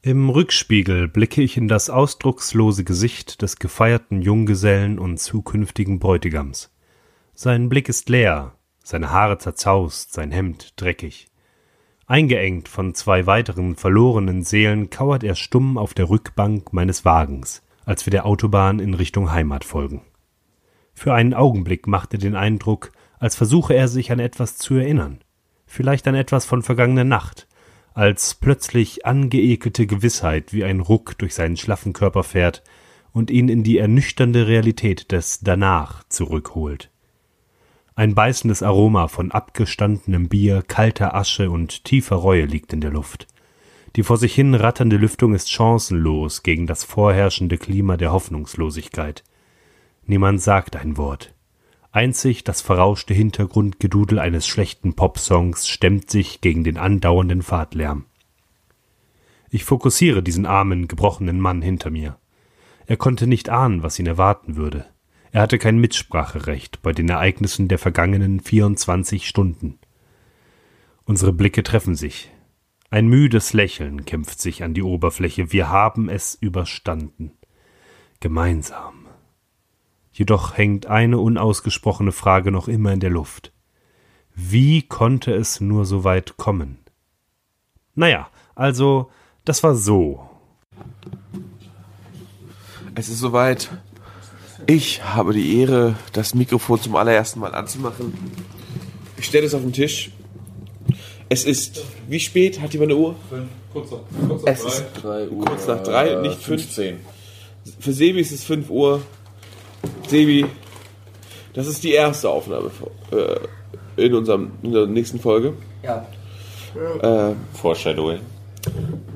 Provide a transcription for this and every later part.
Im Rückspiegel blicke ich in das ausdruckslose Gesicht des gefeierten Junggesellen und zukünftigen Bräutigams. Sein Blick ist leer, seine Haare zerzaust, sein Hemd dreckig. Eingeengt von zwei weiteren verlorenen Seelen kauert er stumm auf der Rückbank meines Wagens, als wir der Autobahn in Richtung Heimat folgen. Für einen Augenblick macht er den Eindruck, als versuche er sich an etwas zu erinnern, vielleicht an etwas von vergangener Nacht, als plötzlich angeekelte Gewissheit wie ein Ruck durch seinen schlaffen Körper fährt und ihn in die ernüchternde Realität des Danach zurückholt. Ein beißendes Aroma von abgestandenem Bier, kalter Asche und tiefer Reue liegt in der Luft. Die vor sich hin ratternde Lüftung ist chancenlos gegen das vorherrschende Klima der Hoffnungslosigkeit. Niemand sagt ein Wort. Einzig das verrauschte Hintergrundgedudel eines schlechten Popsongs stemmt sich gegen den andauernden Fahrtlärm. Ich fokussiere diesen armen, gebrochenen Mann hinter mir. Er konnte nicht ahnen, was ihn erwarten würde. Er hatte kein Mitspracherecht bei den Ereignissen der vergangenen 24 Stunden. Unsere Blicke treffen sich. Ein müdes Lächeln kämpft sich an die Oberfläche. Wir haben es überstanden. Gemeinsam. Jedoch hängt eine unausgesprochene Frage noch immer in der Luft. Wie konnte es nur so weit kommen? Naja, also, das war so. Es ist soweit. Ich habe die Ehre, das Mikrofon zum allerersten Mal anzumachen. Ich stelle es auf den Tisch. Es ist, wie spät? Hat jemand eine Uhr? Kurz nach, kurz nach Es drei. ist Drei Uhr, kurz nach drei, äh, nicht fünf. 15. Für Sebi ist es 5 Uhr. Sebi, das ist die erste Aufnahme äh, in, unserem, in der nächsten Folge. Ja. Äh, Foreshadowing.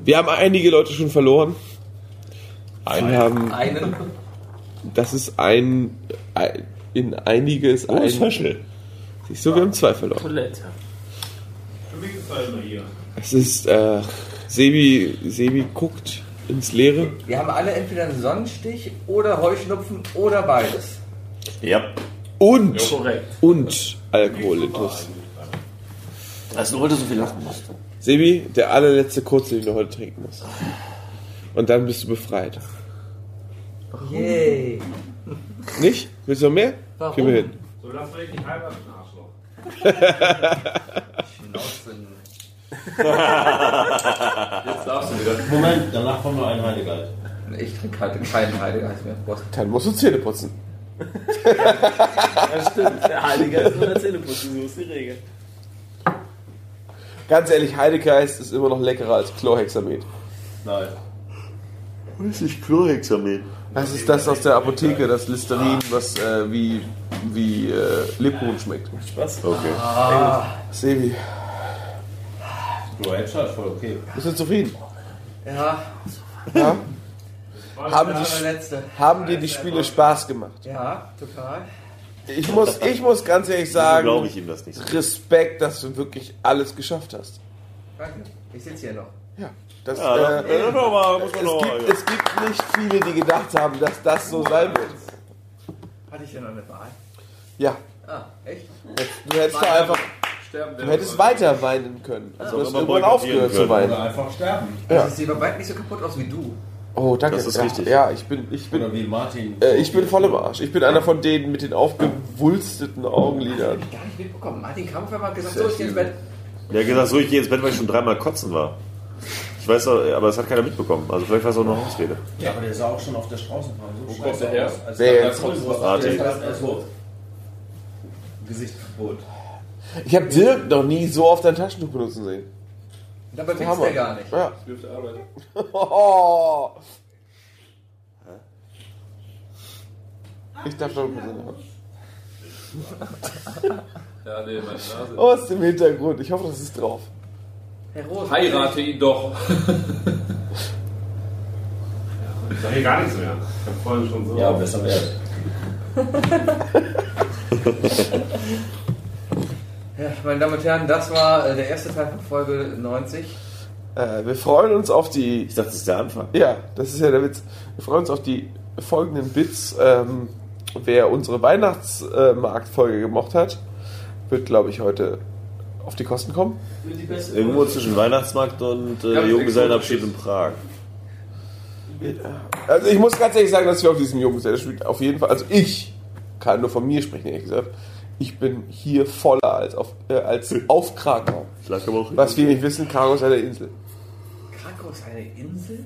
wir haben einige Leute schon verloren. Wir haben, Einen. das ist ein, ein in einiges Oh, ein. Special. Siehst du, wir haben zwei verloren. Toilette. Es ist, äh, Sebi, Sebi guckt ins Leere. Wir haben alle entweder einen Sonnenstich oder Heuschnupfen oder beides. Ja. Und, Korrekt. und Alkoholitus. Also, du heute so viel lachen musst. Sebi, der allerletzte kurze, den du heute trinken musst. Und dann bist du befreit. Yay. Nicht? Willst du noch mehr? Warum? Gehen wir hin. So, lass mal nicht heiraten, Arschloch. Schnauzen. Jetzt darfst du wieder. Moment, danach kommt noch ein Heiligkeit. Ich trinke halt keinen Heiligeist mehr. Prost. Dann musst du Zähne putzen. Ja, stimmt. Der Heilige ist nur der Zähneputzen, so ist die Regel. Ganz ehrlich, Heidegeist ist immer noch leckerer als Chlorhexamet. Nein. Was ist Chlorhexamin? Das ist das aus der Apotheke, das Listerin, was äh, wie, wie äh, Lebkuchen schmeckt. Spaß. Okay. Sebi, Du hättest halt voll okay. bist du zufrieden? Ja, Ja? Haben, die, haben dir die Spiele Spaß gemacht? Ja, total. Ich muss, ich muss ganz ehrlich Wieso glaube sagen, ich ihm das nicht so? Respekt, dass du wirklich alles geschafft hast. Danke. Ich sitze hier noch. Ja, das, Ja, äh, äh, noch mal, muss es, man noch gibt, es gibt nicht viele, die gedacht haben, dass das so sein wird. Hatte ich hier noch eine Wahl? Ja, Ah, echt? du hättest da einfach, Sterben du hättest weiter weinen können. Also du hast irgendwann aufgehört zu weinen. Oder einfach sterben. Ja. Also, sie sieht bei weitem nicht so kaputt aus wie du. Oh, danke. Das ist ja, richtig. Ja, ich bin, ich bin, Oder wie Martin. äh, ich bin voll im Arsch. Ich bin einer von denen mit den aufgewulsteten Augenlidern. Hab ich gar nicht mitbekommen. Martin Kampf hat gesagt, so, ich geh ins Bett. Der hat gesagt, so, ich gehe ins Bett, weil ich schon dreimal kotzen war. Ich weiß, aber das hat keiner mitbekommen. Also vielleicht war es auch noch Ausrede. Ja, aber der sah auch schon auf der Straßenbahn so kommt der her? aus. Als Wer er jetzt? da kommt, Ah, der die. ist er ist tot. Gesicht kaputt. Ich habe Dirk noch nie so oft ein Taschentuch benutzen sehen. Dabei Hammer. der gar nicht. Ja. Dürfte arbeiten. Oh. Ich darf noch kurz. Ja, nee, meine Nase. Oh, ist im Hintergrund. Ich hoffe, das ist drauf. Herr Roth. Heirate ihn doch. Ich sage hier gar nichts mehr. Ich habe vorhin schon so. Ja, besser mehr. Ja, meine Damen und Herren, das war äh, der erste Teil von Folge 90. Äh, wir freuen uns auf die. Ich dachte, das ist der Anfang. Ja, das ist ja der Witz. Wir freuen uns auf die folgenden Bits. Ähm, wer unsere Weihnachtsmarktfolge gemocht hat, wird, glaube ich, heute auf die Kosten kommen? Irgendwo zwischen Weihnachtsmarkt und äh, Junggesellenabschied in Prag. Also ich muss ganz ehrlich sagen, dass wir auf diesem Junggesellenabschied auf jeden Fall, also ich kann nur von mir sprechen, ehrlich gesagt, ich bin hier voller als auf, äh, als auf Krakau. Vielleicht aber auch Was wir nicht wissen, Krakau ist eine Insel. Krakau ist eine Insel?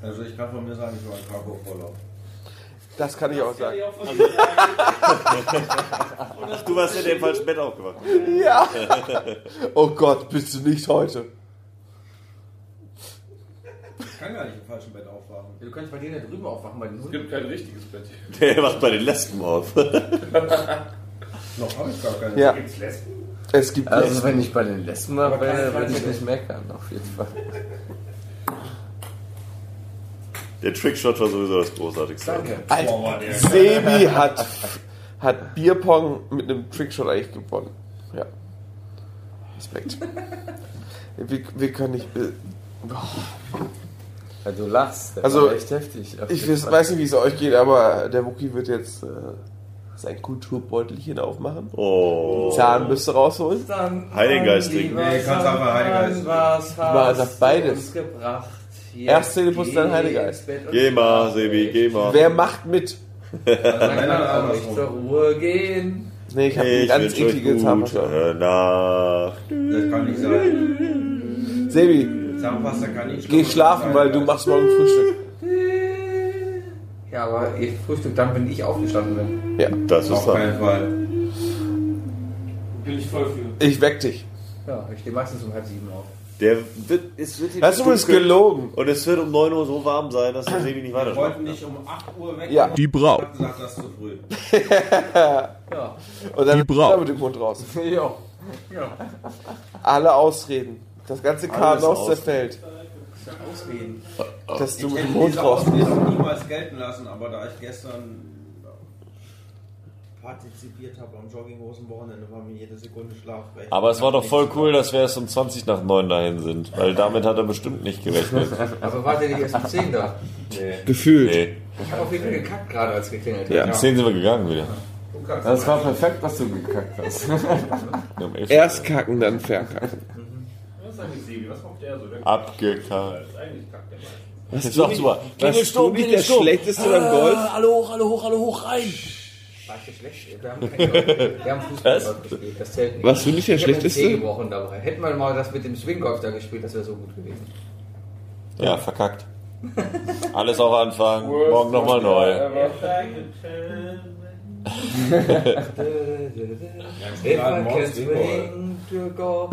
Also ich kann von mir sagen, ich war in Krakau Urlaub. Das kann ich auch sagen. Du warst in dem falschen Bett aufgewacht. Ja. Oh Gott, bist du nicht heute. Ich kann gar nicht im falschen Bett aufwachen. Du könntest bei dir da drüben aufwachen, bei den Es gibt kein richtiges Bett. Der wacht bei den Lesben auf. Noch habe ich gar keine. Ja. Es gibt Also Lesben. wenn ich bei den Lesben war, würde ich nicht meckern, auf jeden Fall. Der Trickshot war sowieso das Großartigste. Danke. Alter, Sebi hat, hat Bierpong mit einem Trickshot eigentlich gewonnen. Ja. Respekt. Wir, wir können nicht. äh, Ja, du lachst, das Also, war echt heftig. Ich weiß, weiß nicht, wie es euch geht, aber der Wookie wird jetzt äh, sein Kulturbeutelchen aufmachen. Oh. Zahnbürste rausholen. Dann Heiligen Geist an die trinken. Nee, kannst einfach Heiligen Geist Was War hast das beides? uns gebracht? Erst Zähneputzen, dann Heiliger Geist. Geh mal, Sebi, geh mal. Wer macht mit? Dann kann nicht zur Ruhe gehen. Nee, ich habe eine Ich ganz wünsche euch eklige gute Zahnpasta. Nacht. Das kann nicht sein. Sebi, Zahnpasta kann nicht geh schlafen, weil du machst morgen Frühstück. Ja, aber ihr Frühstück dann, wenn ich aufgestanden bin. Ja, Das ist Auf keinen Fall. Bin ich voll für. ich weck dich. Ja, ich stehe meistens um halb sieben auf. Der wird, es wird hier Hast du übrigens gelogen? Und es wird um 9 Uhr so warm sein, dass der Sebi nicht weiter Wir wollten nicht um 8 Uhr weg. Ja. Die Brau. Ich gesagt, das ist zu früh. Ja. Und dann Die Braut. mit dem Mund raus. ja. Alle Ausreden. Das ganze Chaos zerfällt. Ausreden. Dass du Ich mit dem Ausrede auch niemals gelten lassen, aber da ich gestern partizipiert habe am Jogginghosen-Wochenende, war mir jede Sekunde Schlaf recht. Aber es war doch voll cool, dass wir erst um 20 nach 9 dahin sind, weil damit hat er bestimmt nicht gerechnet. Aber wart ihr nicht erst um 10 da? Nee. Gefühlt. Nee. Ich habe auf jeden Fall gekackt gerade, als geklingelt hat. Ja. Um 10 sind wir gegangen wieder. Das war perfekt, was du gekackt hast. 11 Erst kacken, dann verkacken. Was ist eigentlich Sebi? Was macht der so? Der Abgekackt. eigentlich kackt der meistens. Was Das ist doch super. Warst du nicht der Schlechteste beim Golf? Alle hoch, alle hoch, alle hoch rein. War ich der Schlechte? Wir haben, keine, wir haben gespielt, das zählt nicht. Warst du nicht der ich Schlechteste? Zeh gebrochen dabei. Hätten wir mal das mit dem Swinggolf da gespielt, das wäre so gut gewesen. Ja, verkackt. Alles auch anfangen. Morgen nochmal neu. I can swing to go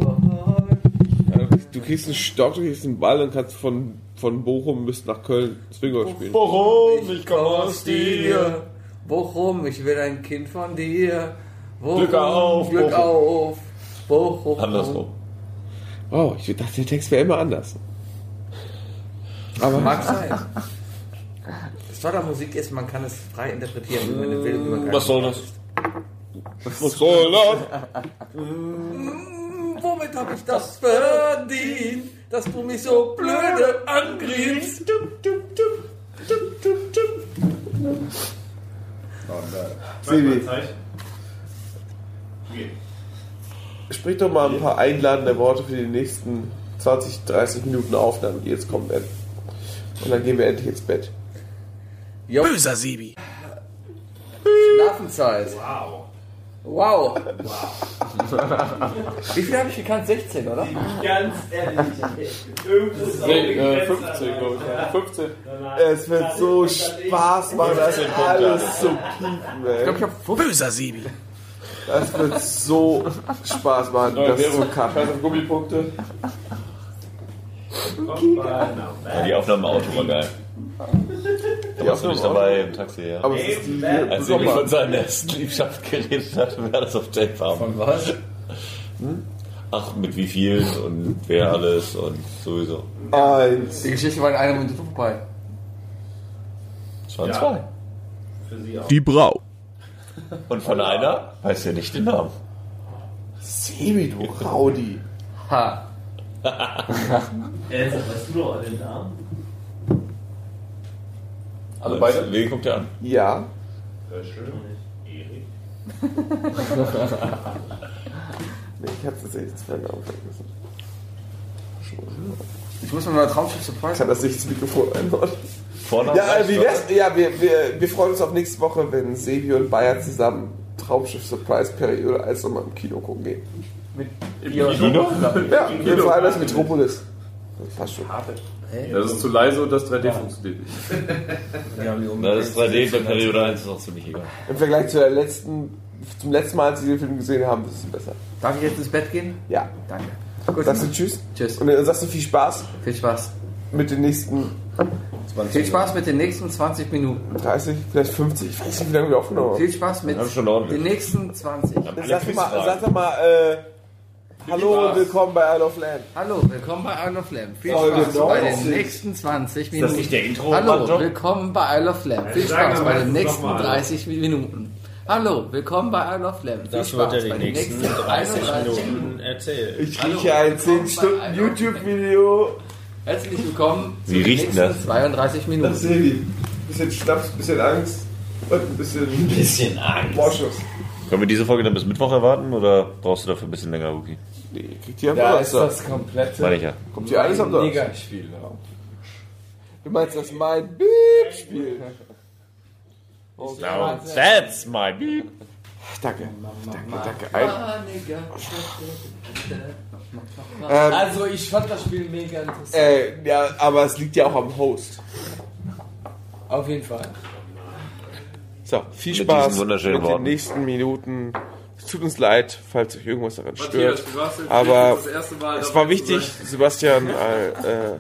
Du kriegst einen Stock, du kriegst einen Ball und kannst von, von Bochum bis nach Köln Swinggolf spielen. Warum? Ich komme aus dir. Bochum, ich will ein Kind von dir. Bochum, Glück auf, Glück Bochum. auf. Bochum. Andersrum. Oh, ich dachte, der Text wäre immer anders. Aber Mag sein. Das Tolle an Musik ist, man kann es frei interpretieren, wie man will. Wie man Was soll das? was soll das? Womit habe ich das verdient, dass du mich so blöde angriffst? Sebi, Zeit. sprich doch mal ein paar einladende Worte für die nächsten 20, 30 Minuten Aufnahmen, die jetzt kommen werden. Und dann gehen wir endlich ins Bett. Böser Sebi. Schlafenzeit. Wow. Wow. Wie viel habe ich gekannt? 16, oder? Ganz ehrlich. Irgendwo ist äh, 15, glaube ich. 15. Es wird so Spaß machen, das alles zu piepen, ey. Ich habe Böser Sebi. Das wird so Spaß machen, das zu kappen. Gummipunkte. Ja, die Aufnahme im Auto war geil. Da warst du nicht dabei im Taxi, ja. Aber es ist die Als Sebi von seiner ersten Liebschaft geredet hat, wir alles auf Tape haben. Von was? Ach, mit wie vielen und wer alles und sowieso. eins. Die Geschichte war in einer Minute vorbei. Es waren zwei. Für sie auch. Die Brau. Und von einer weiß ja nicht den Namen. Sebi, du Raudi. Ha. Ernsthaft, weißt du noch den Namen? Alle beide? Wen guckt ihr an? Nee, ich hab's tatsächlich ins Fernseher aufgegessen. Ich muss mir mal Traumschiff Surprise. Kann das nicht ins Mikrofon einbauen? Vorname Ja, wie wär's? Ja, wir, wir, wir freuen uns auf nächste Woche, wenn Sebi und Bayer zusammen Traumschiff Surprise Periode 1 nochmal im Kino gucken gehen. Kino? Ja, wir vor allem das Metropolis. Das passt schon. Das ist zu leise und das 3D funktioniert nicht. Das ist 3D bei Periode 1 ist auch ziemlich egal. Im Vergleich zu der letzten, zum letzten Mal, als wir den Film gesehen haben, ist es besser. Darf ich jetzt ins Bett gehen? Ja. Danke. Gut, Sagst du Tschüss? Tschüss. Und dann sagst du viel Spaß Viel Spaß. mit den nächsten Viel Spaß mit den nächsten 20 Minuten. 30, vielleicht 50. Ich weiß nicht, wie lange wir aufgenommen haben. Viel Spaß mit den nächsten 20. Sag doch mal, sag doch mal äh, Hallo und willkommen bei Isle of Land. Hallo, willkommen bei Isle of Lamb. Viel Folge Spaß bei 90. den nächsten 20 Minuten. das nicht der Intro, Hallo, Mann, Job? willkommen bei Isle of Lamb. Viel sagen Spaß bei den nächsten nochmal. 30 Minuten. Hallo, willkommen bei Isle of Lamb. Viel Das Spaß wird ja bei die den nächsten nächsten 30 31 Minuten erzählen. Ich rieche ein willkommen 10 Stunden bei YouTube-Video. Herzlich willkommen Wie zu den riecht nächsten denn das? 32 Minuten. Das Sebi. Bisschen Schnaps, bisschen Angst und ein bisschen Bisschen Angst. Vorschuss. Können wir diese Folge dann bis Mittwoch erwarten oder brauchst du dafür ein bisschen länger, Wookie? Nee, kriegt ihr einfach Da ist da. das komplette Meine ich ja. Kommt hier alles am Donnerstag. Mega-Spielraum. Du meinst das mein Beep-Spiel? Now that's my beep. Danke. Danke, danke. Ein, ähm, Also, ich fand das Spiel mega interessant. äh, ja, aber es liegt ja auch am Host. Auf jeden Fall. So, viel Mit Spaß wunderschönen mit den Worten. nächsten Minuten. Es tut uns leid, falls euch irgendwas daran Matthias, stört. du warst jetzt Aber das erste Mal Es war wichtig. Sebastian, äh, äh,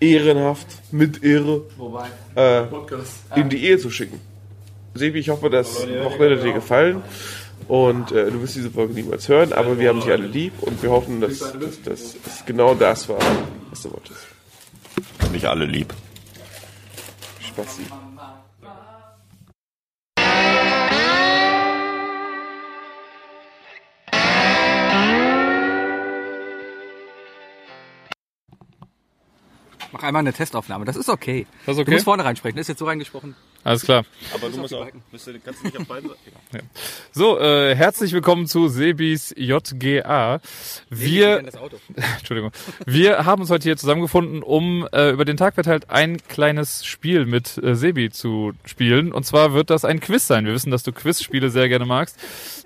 ehrenhaft, mit Ehre, Wobei, äh, Podcast. in die Ehe zu schicken. Sebi, ich hoffe, das Wochenende dir gefallen. Und äh, du wirst diese Folge niemals hören, aber wir haben dich alle lieb und wir hoffen, dass, dass, dass es genau das war, was du wolltest. Nicht alle lieb. Spaß. Mach einmal eine Testaufnahme. Das ist okay. Das ist Du okay? musst vorne reinsprechen. Ist jetzt so reingesprochen. Alles klar. Aber du musst auch. Bist du, kannst du nicht auf beiden Seiten. So, äh, herzlich willkommen zu Sebis JGA. Wir. Entschuldigung, wir haben uns heute hier zusammengefunden, um äh, über den Tag verteilt ein kleines Spiel mit äh, Sebi zu spielen. Und zwar wird das ein Quiz sein. Wir wissen, dass du Quizspiele sehr gerne magst.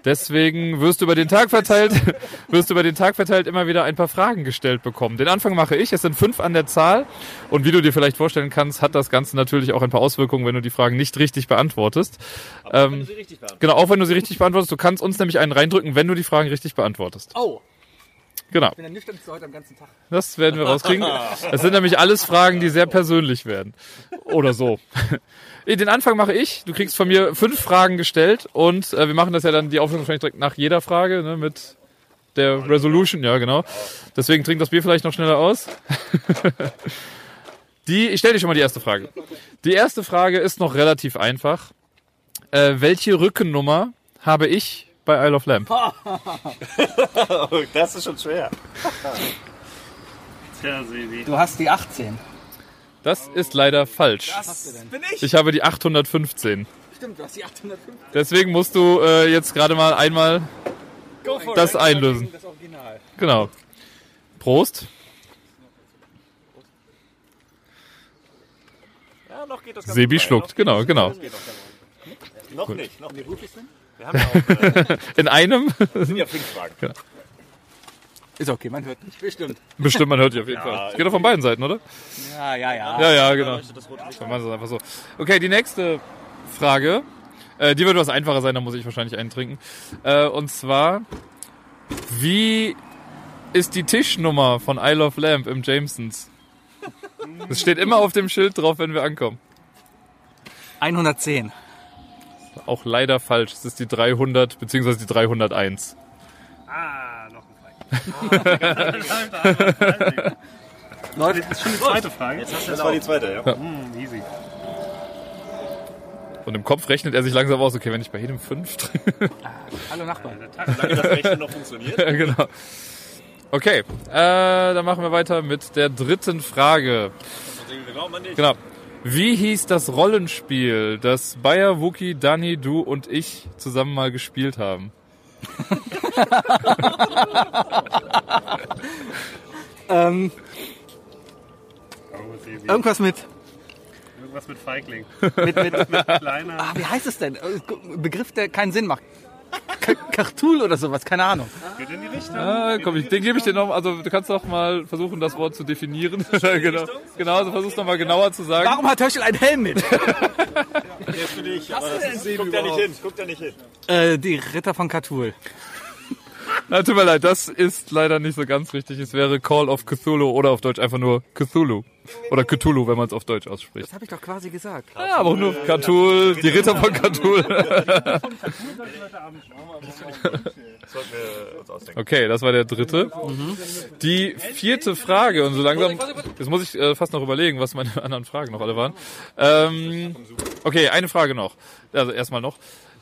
Deswegen wirst du über den Tag verteilt, wirst du über den Tag verteilt immer wieder ein paar Fragen gestellt bekommen. Den Anfang mache ich. Es sind fünf an der Zahl. Und wie du dir vielleicht vorstellen kannst, hat das Ganze natürlich auch ein paar Auswirkungen, wenn du die Fragen nicht richtig beantwortest. Ähm, Genau, auch wenn du sie richtig beantwortest. Du kannst uns nämlich einen reindrücken, wenn du die Fragen richtig beantwortest. Oh, Genau, ich bin der nüchternste heute am ganzen Tag. das werden wir rauskriegen. Es sind nämlich alles Fragen, die sehr persönlich werden. Oder so. Den Anfang mache ich. Du kriegst von mir fünf Fragen gestellt und äh, wir machen das ja dann die Auflösung wahrscheinlich direkt nach jeder Frage ne, mit der Resolution. Ja, genau. Deswegen trink das Bier vielleicht noch schneller aus. Die, ich stelle dir schon mal die erste Frage. Die erste Frage ist noch relativ einfach. Äh, welche Rückennummer habe ich bei Isle of Lamp? Das ist schon schwer. Du hast die 18. Das ist leider falsch. Bin ich? Ich habe die 815. Stimmt, du hast die 805. Deswegen musst du äh, jetzt gerade mal einmal Das einlösen. Das Original. Genau. Prost. Noch geht das Sebi schluckt. Genau, genau. Noch nicht, noch nicht. In einem? Das sind ja fünf Fragen. Ist okay, man hört nicht. Bestimmt. Bestimmt, man hört dich auf jeden Fall. Das geht doch von beiden Seiten, oder? Ja, ja, ja. Ja, ja, genau. Dann machen wir es einfach so. Okay, die nächste Frage. Äh, die wird was einfacher sein, da muss ich wahrscheinlich einen trinken. Äh, und zwar, wie ist die Tischnummer von Isle of Lamp im Jamesons? Es steht immer auf dem Schild drauf, wenn wir ankommen. 110. Auch leider falsch. Es ist die 300 bzw. die 301. Läuft. Das war die zweite, ja. Und im Kopf rechnet er sich langsam aus, okay, wenn ich bei jedem 5 Hallo Nachbar. Solange das Rechnen noch funktioniert. Ja, genau. Okay, äh, dann machen wir weiter mit der dritten Frage. Genau. Wie hieß das Rollenspiel, das Bayer, Wookie, Dani, du und ich zusammen mal gespielt haben? ähm, irgendwas mit, Irgendwas mit Feigling. mit, mit, mit Kleiner. ah, wie heißt es denn? Äh, Begriff, der keinen Sinn macht. Kartul oder sowas, keine Ahnung. Geht in die Richtung. Ah, komm, ich, den gebe ich dir noch. Also du kannst doch mal versuchen, das Wort zu definieren. genau, genau, also versuch's noch mal genauer zu sagen. Warum hat Höschel einen Helm mit? Aber das guckt da nicht hin, guckt da nicht hin. äh, die Ritter von Katul. Na, tut mir leid, das ist leider nicht so ganz richtig. Es wäre Call of Cthulhu oder auf Deutsch einfach nur Cthulhu. Oder Cthulhu, wenn man es auf Deutsch ausspricht. Das habe ich doch quasi gesagt. Ja, aber auch nur Cthulhu, die Ritter von Cthulhu. Okay, das war der dritte. Die vierte Frage, und so langsam, jetzt muss ich äh, fast noch überlegen, was meine anderen Fragen noch alle waren. Ähm, okay, eine Frage noch. Also erstmal noch.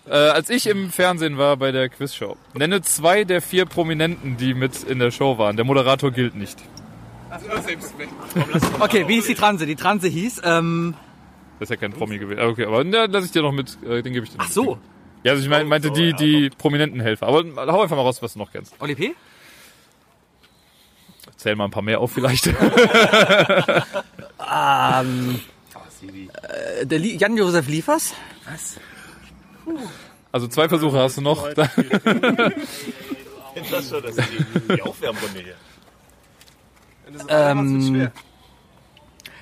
Äh, als ich im Fernsehen war bei der Quizshow, nenne zwei der vier Prominenten, die mit in der Show waren. Der Moderator gilt nicht. Okay, wie hieß die Transe? Die Transe hieß, ähm, Das ist ja kein Promi gewesen. Ah, Okay, aber na, lass ich dir noch mit, äh, den gebe ich dir ach so, Ja, also ich mein, meinte die, die prominenten Helfer. Aber hau einfach mal raus, was du noch kennst. Oli P? Zähl mal ein paar mehr auf vielleicht. Ähm, äh, der Li- Jan-Josef Liefers? Also zwei Versuche hast du noch. Das schon, das ist die, Aufwärmrunde hier. Ähm,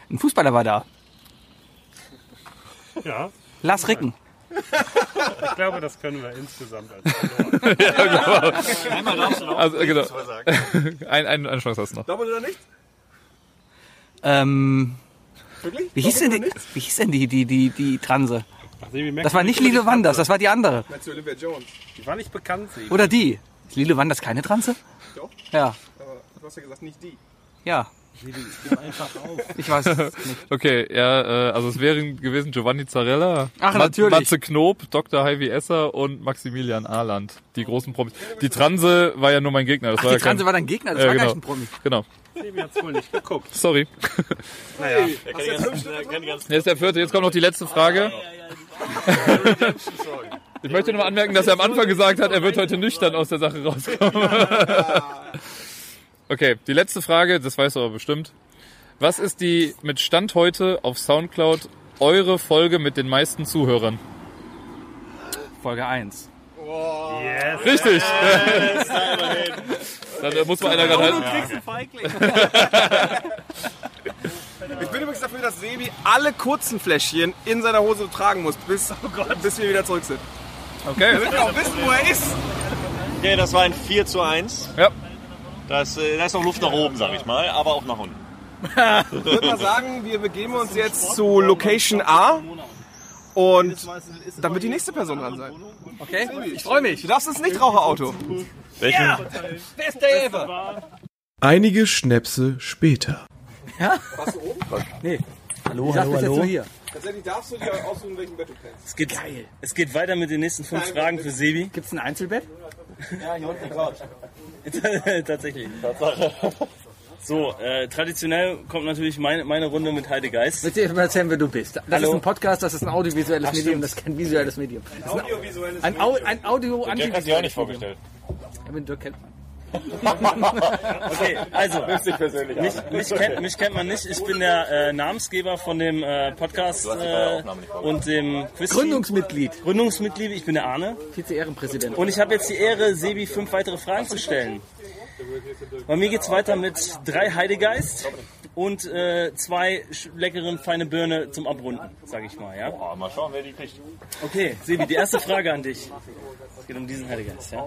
ein Fußballer war da. Ja, Lars Ricken. ich glaube, das können wir insgesamt als verloren. Also, äh, genau. Ein, ein, eine Chance hast du noch. Doppelt oder nicht? Ähm, wie hieß denn die, wie hieß denn die, die, die, die Transe? Ach, Das war nicht Lilo Wanders, das war die andere. Meinst du Olivia Jones? Die war nicht bekannt, Sebi. Oder die. Ist Lilo Wanders keine Transe? Doch. Ja, Aber du hast ja gesagt, nicht die. ja. Einfach auf. Ich weiß es nicht. Okay, ja, äh, also es wären gewesen Giovanni Zarella, Ach, Ma- natürlich. Matze Knob, Dr. Heavy Esser und Maximilian Ahland. Die großen Promis. Die Transe war ja nur mein Gegner. Das Ach, war die ja kein, Transe war dein Gegner, das Ja, war gar genau. nicht ein Promi. Genau. Sebi hat's wohl nicht geguckt. Sorry. Naja, Er kann die ganzen, er kann ganzen Jetzt der vierte. Jetzt kommt noch die letzte Frage. Ich möchte nur mal anmerken, dass er am Anfang gesagt hat, er wird heute nüchtern aus der Sache rauskommen. Okay, die letzte Frage, das weißt du aber bestimmt. Was ist die mit Stand heute auf Soundcloud eure Folge mit den meisten Zuhörern? Folge 1. yes. Richtig. Dann äh, muss man einer gerade halten. Ich bin übrigens dafür, dass Sebi alle kurzen Fläschchen in seiner Hose tragen muss, bis, bis wir wieder zurück sind. Okay. Damit wir auch wissen, wo er ist. Okay, das war ein 4 zu 1. Ja. Das, äh, da ist noch Luft nach oben, sag ich mal, aber auch nach unten. Ich würde mal sagen, wir begeben uns jetzt zu Location A. Und dann wird die nächste Person dran sein. Okay, ich freue mich. Du darfst ins Nichtraucherauto. Welchen? Beste Hilfe. Einige Schnäpse später. Nee. Hallo, hallo, hallo. Hier. Tatsächlich darfst du dir aussuchen, welchen Bett du kennst. Es geht, es geht weiter mit den nächsten fünf Fragen für Sebi. Gibt's ein Einzelbett? Tatsächlich. So, äh, traditionell kommt natürlich meine, meine Runde mit Heide Geist. Willst du dir mal erzählen, wer du bist? Das Hallo. ist ein Podcast, das ist ein audiovisuelles Medium, das ist kein visuelles Medium. Ist Audiovisuelles ein, Au ein audio Der hat sich auch nicht vorgestellt. Medium. Ja, mit Dirk kennt man. Okay, also, mich, mich, kennt, mich kennt man nicht. Ich bin der äh, Namensgeber von dem äh, Podcast äh, und dem Quiz. Gründungsmitglied, Gründungsmitglied. Ich bin der Arne. Vize-Ehrenpräsident. Und ich habe jetzt die Ehre, Sebi fünf weitere Fragen zu stellen. Bei mir geht's weiter mit drei Heidegeist und äh, zwei leckeren feine Birne zum Abrunden, sag ich mal. Ja? Oh, mal schauen, wer die kriegt. Okay, Sebi, die erste Frage an dich. Es geht um diesen Heidegeist. Ja?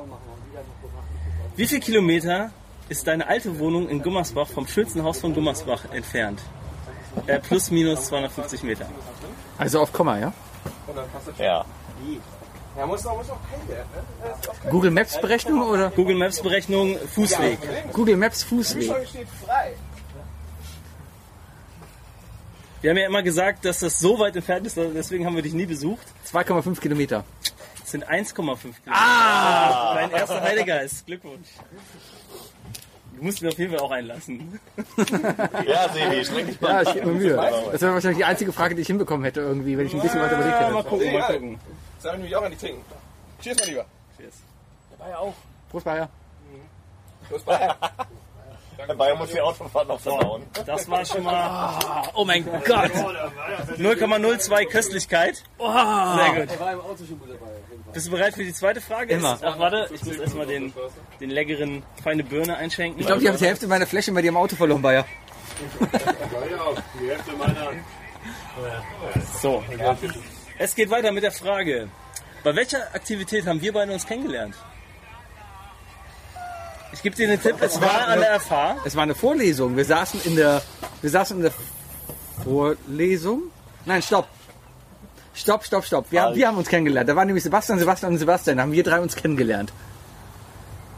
Wie viel Kilometer ist deine alte Wohnung in Gummersbach vom schönsten Haus von Gummersbach entfernt? Äh, plus minus 250 Meter. Also auf Komma, ja? Ja. Ne? Google Maps Berechnung oder? Google Maps Berechnung, Fußweg. Google Maps Fußweg. steht frei. Wir haben ja immer gesagt, dass das so weit entfernt ist, deswegen haben wir dich nie besucht. 2,5 Kilometer. Das sind 1,5 Kilometer. Ah! Dein erster Heidegeist. Glückwunsch. Du musst mir auf jeden Fall auch einlassen. Ja, Sebi, streng dich mal. Ja, ich gebe mir Mühe. Das wäre wahrscheinlich die einzige Frage, die ich hinbekommen hätte irgendwie, wenn ich ein bisschen weiter überlegt Ja, mal hätte. gucken, mal gucken. Das haben wir nämlich auch an die trinken. Cheers, mein Lieber. Bayer auch. Prost, Bayer. Los, Bayer. Der Bayer muss die Autofahrt noch verdauen. Das war schon mal. Oh mein Gott! 0,02 Köstlichkeit. Oh. Sehr gut. Er war im Auto schon gut dabei. Bist du bereit für die zweite Frage? Immer. Ist- Ach, warte, ich muss erstmal den, den leckeren feine Birne einschenken. Ich glaube, ich habe die Hälfte meiner Fläche bei dir im Auto verloren, Bayer. Die Hälfte meiner. So. Es geht weiter mit der Frage. Bei welcher Aktivität haben wir beide uns kennengelernt? Ich gebe dir einen Tipp, es war an der FH. Es war eine Vorlesung. Wir saßen in der, wir saßen in der Vorlesung. Nein, stopp. Stopp, stopp, stopp. Wir, haben, wir haben uns kennengelernt. Da waren nämlich Sebastian, Sebastian und Sebastian. Da haben wir drei uns kennengelernt.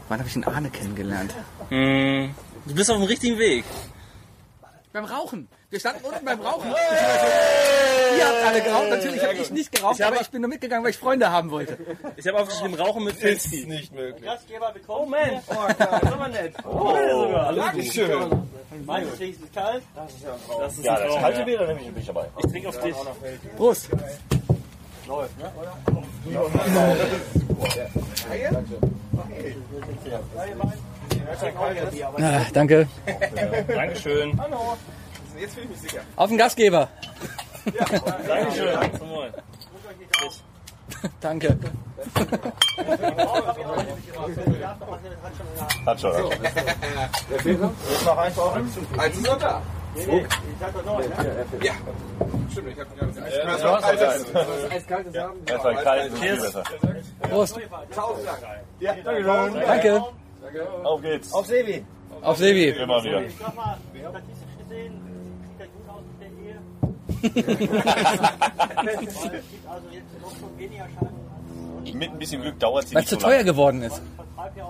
Wann habe ich den Arne kennengelernt? Hm, du bist auf dem richtigen Weg. Beim Rauchen. Wir standen unten beim Rauchen. Ihr habt alle geraucht. Natürlich habe ich nicht geraucht, Ich aber ich bin nur mitgegangen, weil ich Freunde haben wollte. Ich habe aufgeschrieben, Rauchen mit Felsky. Nicht möglich. Gastgeber bekommen. Oh Mensch, oh, das ist aber nett. Oh, sogar. Dankeschön. Meinst du, ist kalt? Das ist ja ein Traum. Das ist Ja, ein das kalte ja. Bier, dann nehme ich mich dabei. Ich trinke auf dich. Prost. Ah, danke. Dankeschön. Jetzt fühle ich mich sicher. Auf den Gastgeber. Dankeschön. Zum Wohl. Danke. Hat schon. Jetzt noch eins auf. Eins ist noch da. Ja. Stimmt, ich hab gerade gesagt. Das war kaltes. Eiskaltes haben. Das war kalt, viel besser. Prost. Tausend Dank. Ja, danke schön. Danke. Auf geht's. Auf Sebi. Auf Sebi. Immer wieder. Mit ein bisschen Glück dauert sie Weil nicht es zu so teuer lange. geworden ist. Ich vertreibe ja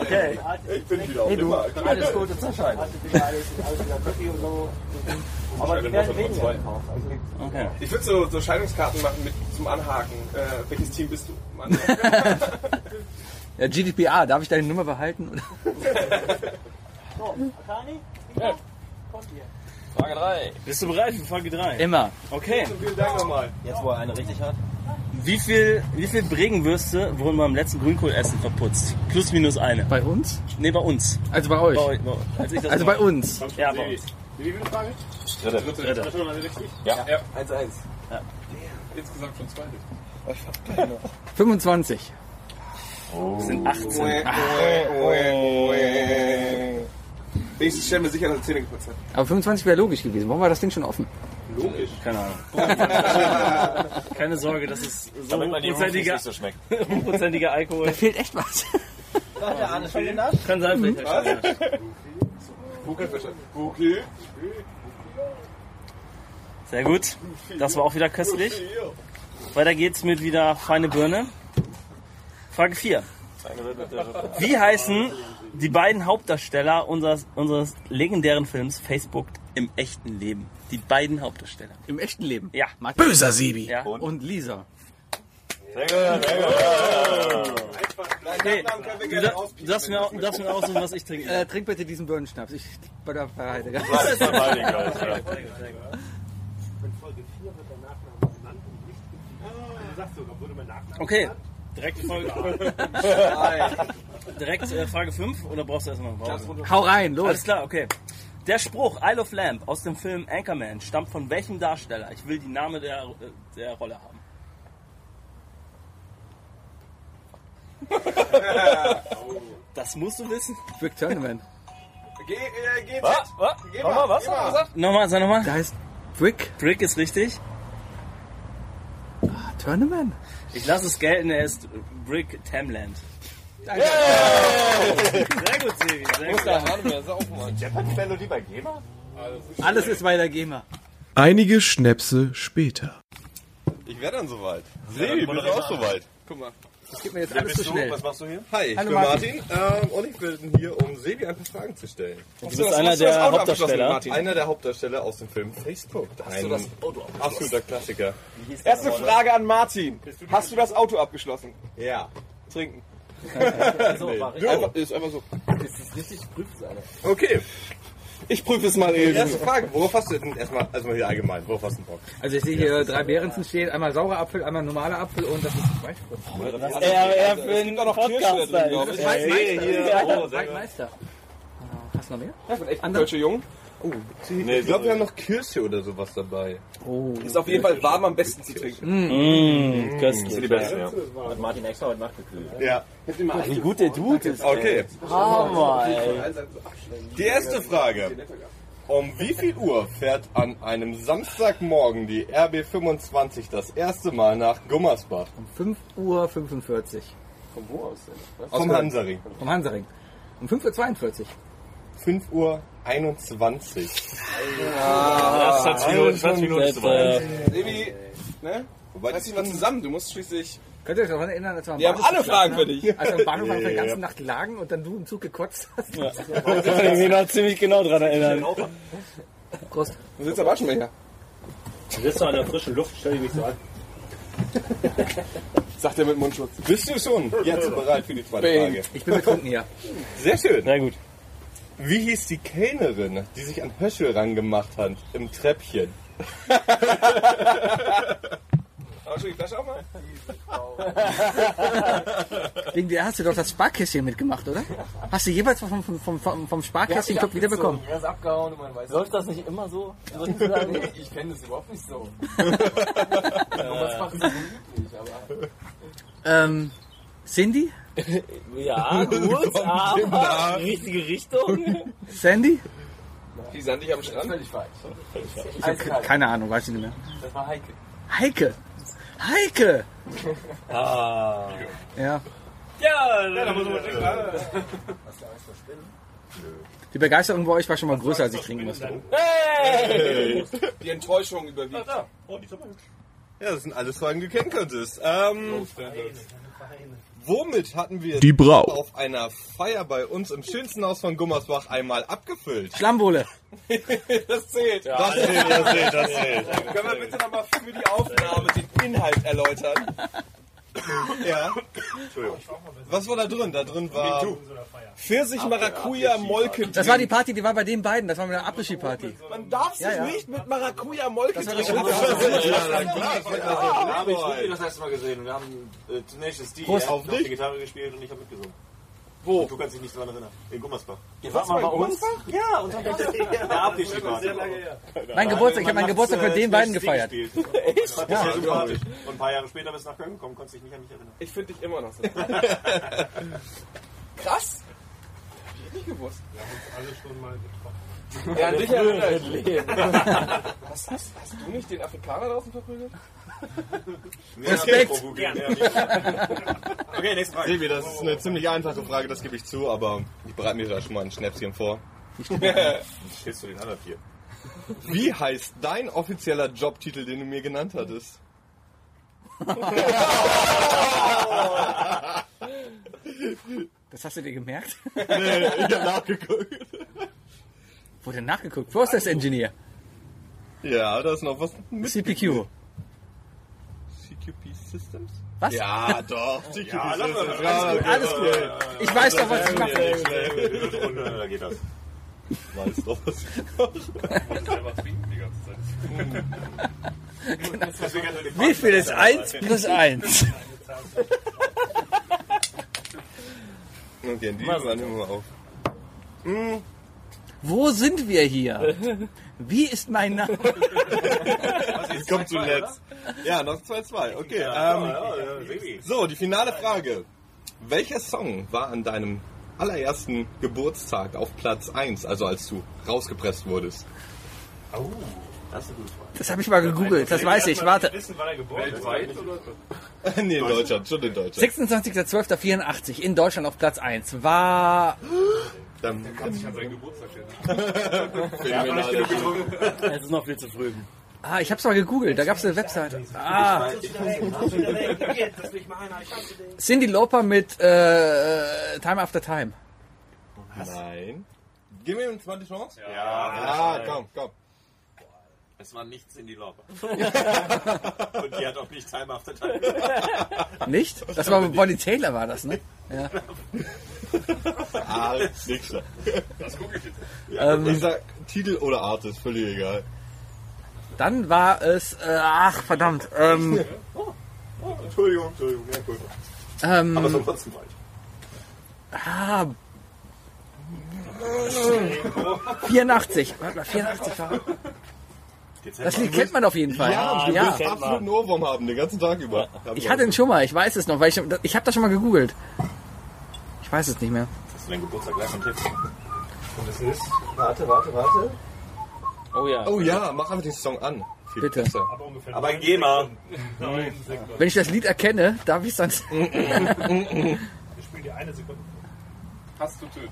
Okay. Ich bin wieder auf Hey, du. immer. Alles Gute zur so. Aber die werden weniger gekauft. Also Okay. Ich würde so, so Scheidungskarten machen mit zum Anhaken. Äh, welches Team bist du? Mann. Ja, GDPR, darf ich deine Nummer behalten? So, Akani, ja. kommt ihr. Frage 3. Bist du bereit für Frage 3? Immer. Okay. Vielen Dank nochmal. Jetzt, wo er eine richtig hat. Wie viel, wie viel Bregenwürste wurden beim letzten Grünkohlessen verputzt? Plus minus eine. Bei uns? Nee, bei uns. Also bei euch? Bei, euch- bei, als ich das Also bei uns. Ja, bei uns. Wie viel Frage? Dritte. Dritte. Schon eine richtig? Ja. Ja, 1-1. Insgesamt schon zwei. 25. Das sind 18. Wenigstens stellen wir sicher, dass er Zähne geputzt hat. Aber 25 wäre logisch gewesen. Warum war das Ding schon offen? Logisch. Keine Ahnung. Keine Sorge, das ist so hochprozentiger, so schmeckt. hochprozentiger Alkohol. Da fehlt echt was. Hat der Arne schon genascht? Kann sein, vielleicht. Okay. Sehr gut. Das war auch wieder köstlich. Weiter geht's mit wieder feine Birne. Frage 4. Wie heißen die beiden Hauptdarsteller unseres, unseres legendären Films Facebook im echten Leben? Die beiden Hauptdarsteller. Im echten Leben. Ja. Martin Böser Sebi. Ja. und Lisa. Sehr gut, sehr gut. Okay. Du, da- du darfst mir, auch- du darfst mir aussuchen, was ich trinke. Äh, trink bitte diesen Birnenschnaps. Ich bei der bei Heidegger. Das ist normal, Digga. Ja. Sehr gut, sehr gut. Okay, direkt Folge. direkt äh, Frage 5 oder brauchst du erstmal eine Pause? Hau rein, los. Alles klar, okay. Der Spruch Isle of Lamp aus dem Film Anchorman stammt von welchem Darsteller? Ich will die Name der, äh, der Rolle haben. Das musst du wissen. Rick Tournament. Geh, äh, geh. Was? Geh Nochmal, was? geh mal. gesagt? Nochmal, sag nochmal. Der heißt Brick Brick ist richtig. Tournament. Ich lasse es gelten, er ist Brick Tamland. Danke. Sehr gut, Sebi. Sehr gut. Japan-Melodie bei GEMA? Alles ist bei der GEMA. Einige Schnäpse später. Ich wäre dann soweit. Sebi, bist du auch soweit? Guck mal. Das geht mir jetzt Wer alles zu du? schnell. Was machst du hier? Hi, ich Hallo bin Martin. Martin, ähm, und ich bin hier, um Sebi ein paar Fragen zu stellen. Du bist einer der Hauptdarsteller. Einer der Hauptdarsteller aus dem Film Facebook. Ein das Auto absoluter Klassiker. Erste Frage an Martin. Hast du das Auto abgeschlossen? Ja. Trinken. Nee. Einfach, ist einfach so. Das ist richtig prüft, Alter. Okay. Ich prüfe es mal eben. Erste Frage, worauf hast du denn erstmal, erstmal hier allgemein, worauf hast du Bock? Also ich sehe hier drei Behrensen stehen, einmal saurer Apfel, einmal normaler Apfel und das ist Weißbrot. Er, er Es gibt auch noch Kirsche drin, glaube ich. Waldmeister. hier, Ja, oh, sehr Waldmeister. Hast du noch mehr? Ja, ich bin echt ein Andere? deutscher Jung. Oh, ich glaube, wir haben noch Kirsche oder sowas dabei. Oh. Ist auf jeden Fall warm am besten zu trinken. Mmh, köstlich. Das sind die besten, ja. Hat Martin extra heute Nacht gekühlt. Ja. Wie gut der Dude ist. Okay. Hammer, ey. Die erste Frage. Um wie viel Uhr fährt an einem Samstagmorgen die RB25 das erste Mal nach Gummersbach? Um 5 Uhr 45. Von wo aus denn? Vom Hansaring. Vom Hansaring. Um 5 Uhr 42. 5 Uhr 21. Das hat 20 Minuten zu weit. Sebi, ne? Wobei Reiß dich mal zusammen, du musst schließlich... Könnt ihr euch daran erinnern, als wir am Wir haben alle Fragen für dich. haben? Als wir am Bahnhof einfach die Ja, ganze ja. Nacht lagen und dann du im Zug gekotzt hast? Ja. Da kann ich mich noch ziemlich genau dran erinnern. Prost. Du sitzt aber schon mal hier. Du sitzt doch in der frischen Luft, stell dich nicht so an. Sagt er mit Mundschutz. Bist du schon jetzt bereit für die zweite. Frage? Ich bin betrunken hier. Sehr schön. Na gut. Wie hieß die Kellnerin, die sich an Höschel rangemacht hat im Treppchen? Aber schon die Flasche auch mal? Wegen der hast du doch das Sparkästchen mitgemacht, oder? Hast du jeweils vom, vom, vom, vom, Sparkästchen-Club wiederbekommen? Er ist abgehauen und man weiß Läuft das nicht immer so? Nee, ich kenne das überhaupt nicht so. Was machen sie so üblich, aber. Ähm, Cindy? Ja, gut, aber richtige Richtung. Sandy? Die sandig am Strand? Völlig falsch. Ich hab ke- keine Ahnung, weiß ich nicht mehr. Das war Heike. Heike! Heike! Ah. Ja. Ja, da muss man trinken. Die Begeisterung bei euch war schon mal größer, als ich trinken musste. Hey! Die Enttäuschung überwiegt. Ja, das sind alles Fragen, die du kennen könntest. Ähm, womit hatten wir Die Brau. auf einer Feier bei uns im schönsten Haus von Gummersbach einmal abgefüllt? Schlammwohle. Das zählt. Das zählt, das zählt, das zählt. Können wir bitte nochmal für die Aufnahme den Inhalt erläutern? Ja. Was war da drin? Da drin war Pfirsich, Maracuja, Molke. Das war die Party, die war bei den beiden. Das war eine Après-Ski-Party. Man darf sich Ja, ja. nicht mit Maracuja, Molke trinken. Da habe ich das erste Mal gesehen und wir haben äh, Tenacious D Auf auf dich. die Gitarre gespielt und ich habe mitgesungen. Wo? Und du kannst dich nicht daran erinnern. In Gummersbach. Ihr wart mal bei uns? Ja, und dann der Abschiedsparty. Mein Geburtstag, ich habe meinen Geburtstag mit den beiden gefeiert. Echt? Das ist ja sympathisch. Und ein paar Jahre später bist du nach Köln gekommen, konntest dich nicht an mich erinnern. Ich finde dich immer noch so. Krass. Hab ich nicht gewusst. Alle schon mal getroffen. Ja, an dich erinnert. Was, hast, hast du nicht den Afrikaner draußen verprügelt? Respekt. Okay, nächste Frage. Sebi, das ist eine ziemlich einfache Frage, das gebe ich zu, aber ich bereite mir da schon mal ein Schnäpschen vor. Stehst du den anderen vier? Wie heißt dein offizieller Jobtitel, den du mir genannt hattest? Das hast du dir gemerkt? Nee, ich habe nachgeguckt. Wurde nachgeguckt. Process Engineer. Ja, da ist noch was mit CPQ. CQP Systems? Was? Ja, doch. CQP Ja. Systems. Alles gut, alles gut. Ich weiß doch, was ich mache. Da geht das. Weiß doch, was ich Selber trinken die ganze Zeit. Wie viel ist 1 plus 1? Okay, die waren immer auf. Hm, Wo sind wir hier? Wie ist mein Name? Jetzt kommt zuletzt. Ja, noch 2-2. Okay. Ähm, so, die finale Frage. Welcher Song war an deinem allerersten Geburtstag auf Platz 1, also als du rausgepresst wurdest? Oh, das ist eine gute Frage. Das habe ich mal gegoogelt, das weiß ich. Warte. Wissen, wann er geboren ist? Nee, in Deutschland, schon in Deutschland. 26.12.84 in Deutschland auf Platz 1 war. Dann Kann sich an seinen Geburtstag phänomenal. Es ist noch viel zu früh. Ah, ich hab's mal gegoogelt, da gab's eine Webseite. Ah, Cindy Lauper mit äh, Time After Time. Nein. Gib mir eine zweite Chance. Ja, Ja, komm, komm. Es war nichts in die Lauper. Und die hat auch nicht Time After Time. Nicht? Das war Bonnie Taylor, war das, ne? Ja. Alles nix. Das gucke ich jetzt. Ja, Ähm, ich sag Titel oder Artist, völlig egal. Dann war es, äh, ach verdammt, ähm, Entschuldigung, Entschuldigung, ja gut. ähm, Aber so trotzdem falsch. ah, 84, warte mal, 84 war. Das Lied kennt man auf jeden Fall. Ja, du ja. wirst absolut einen Ohrwurm haben, den ganzen Tag über. Ich hatte ihn schon mal, ich weiß es noch, weil ich, ich habe das schon mal gegoogelt. Ich weiß es nicht mehr. Das ist dein Geburtstag gleich am Tipp. Und es ist. Warte, warte, warte. Oh ja. Oh ja, mach einfach den Song an. Viel Bitte. besser. Aber ungefähr. Aber geh mal. Wenn ich das Lied erkenne, darf ich es dann. Ich spiele dir eine Sekunde. Hast du Töne?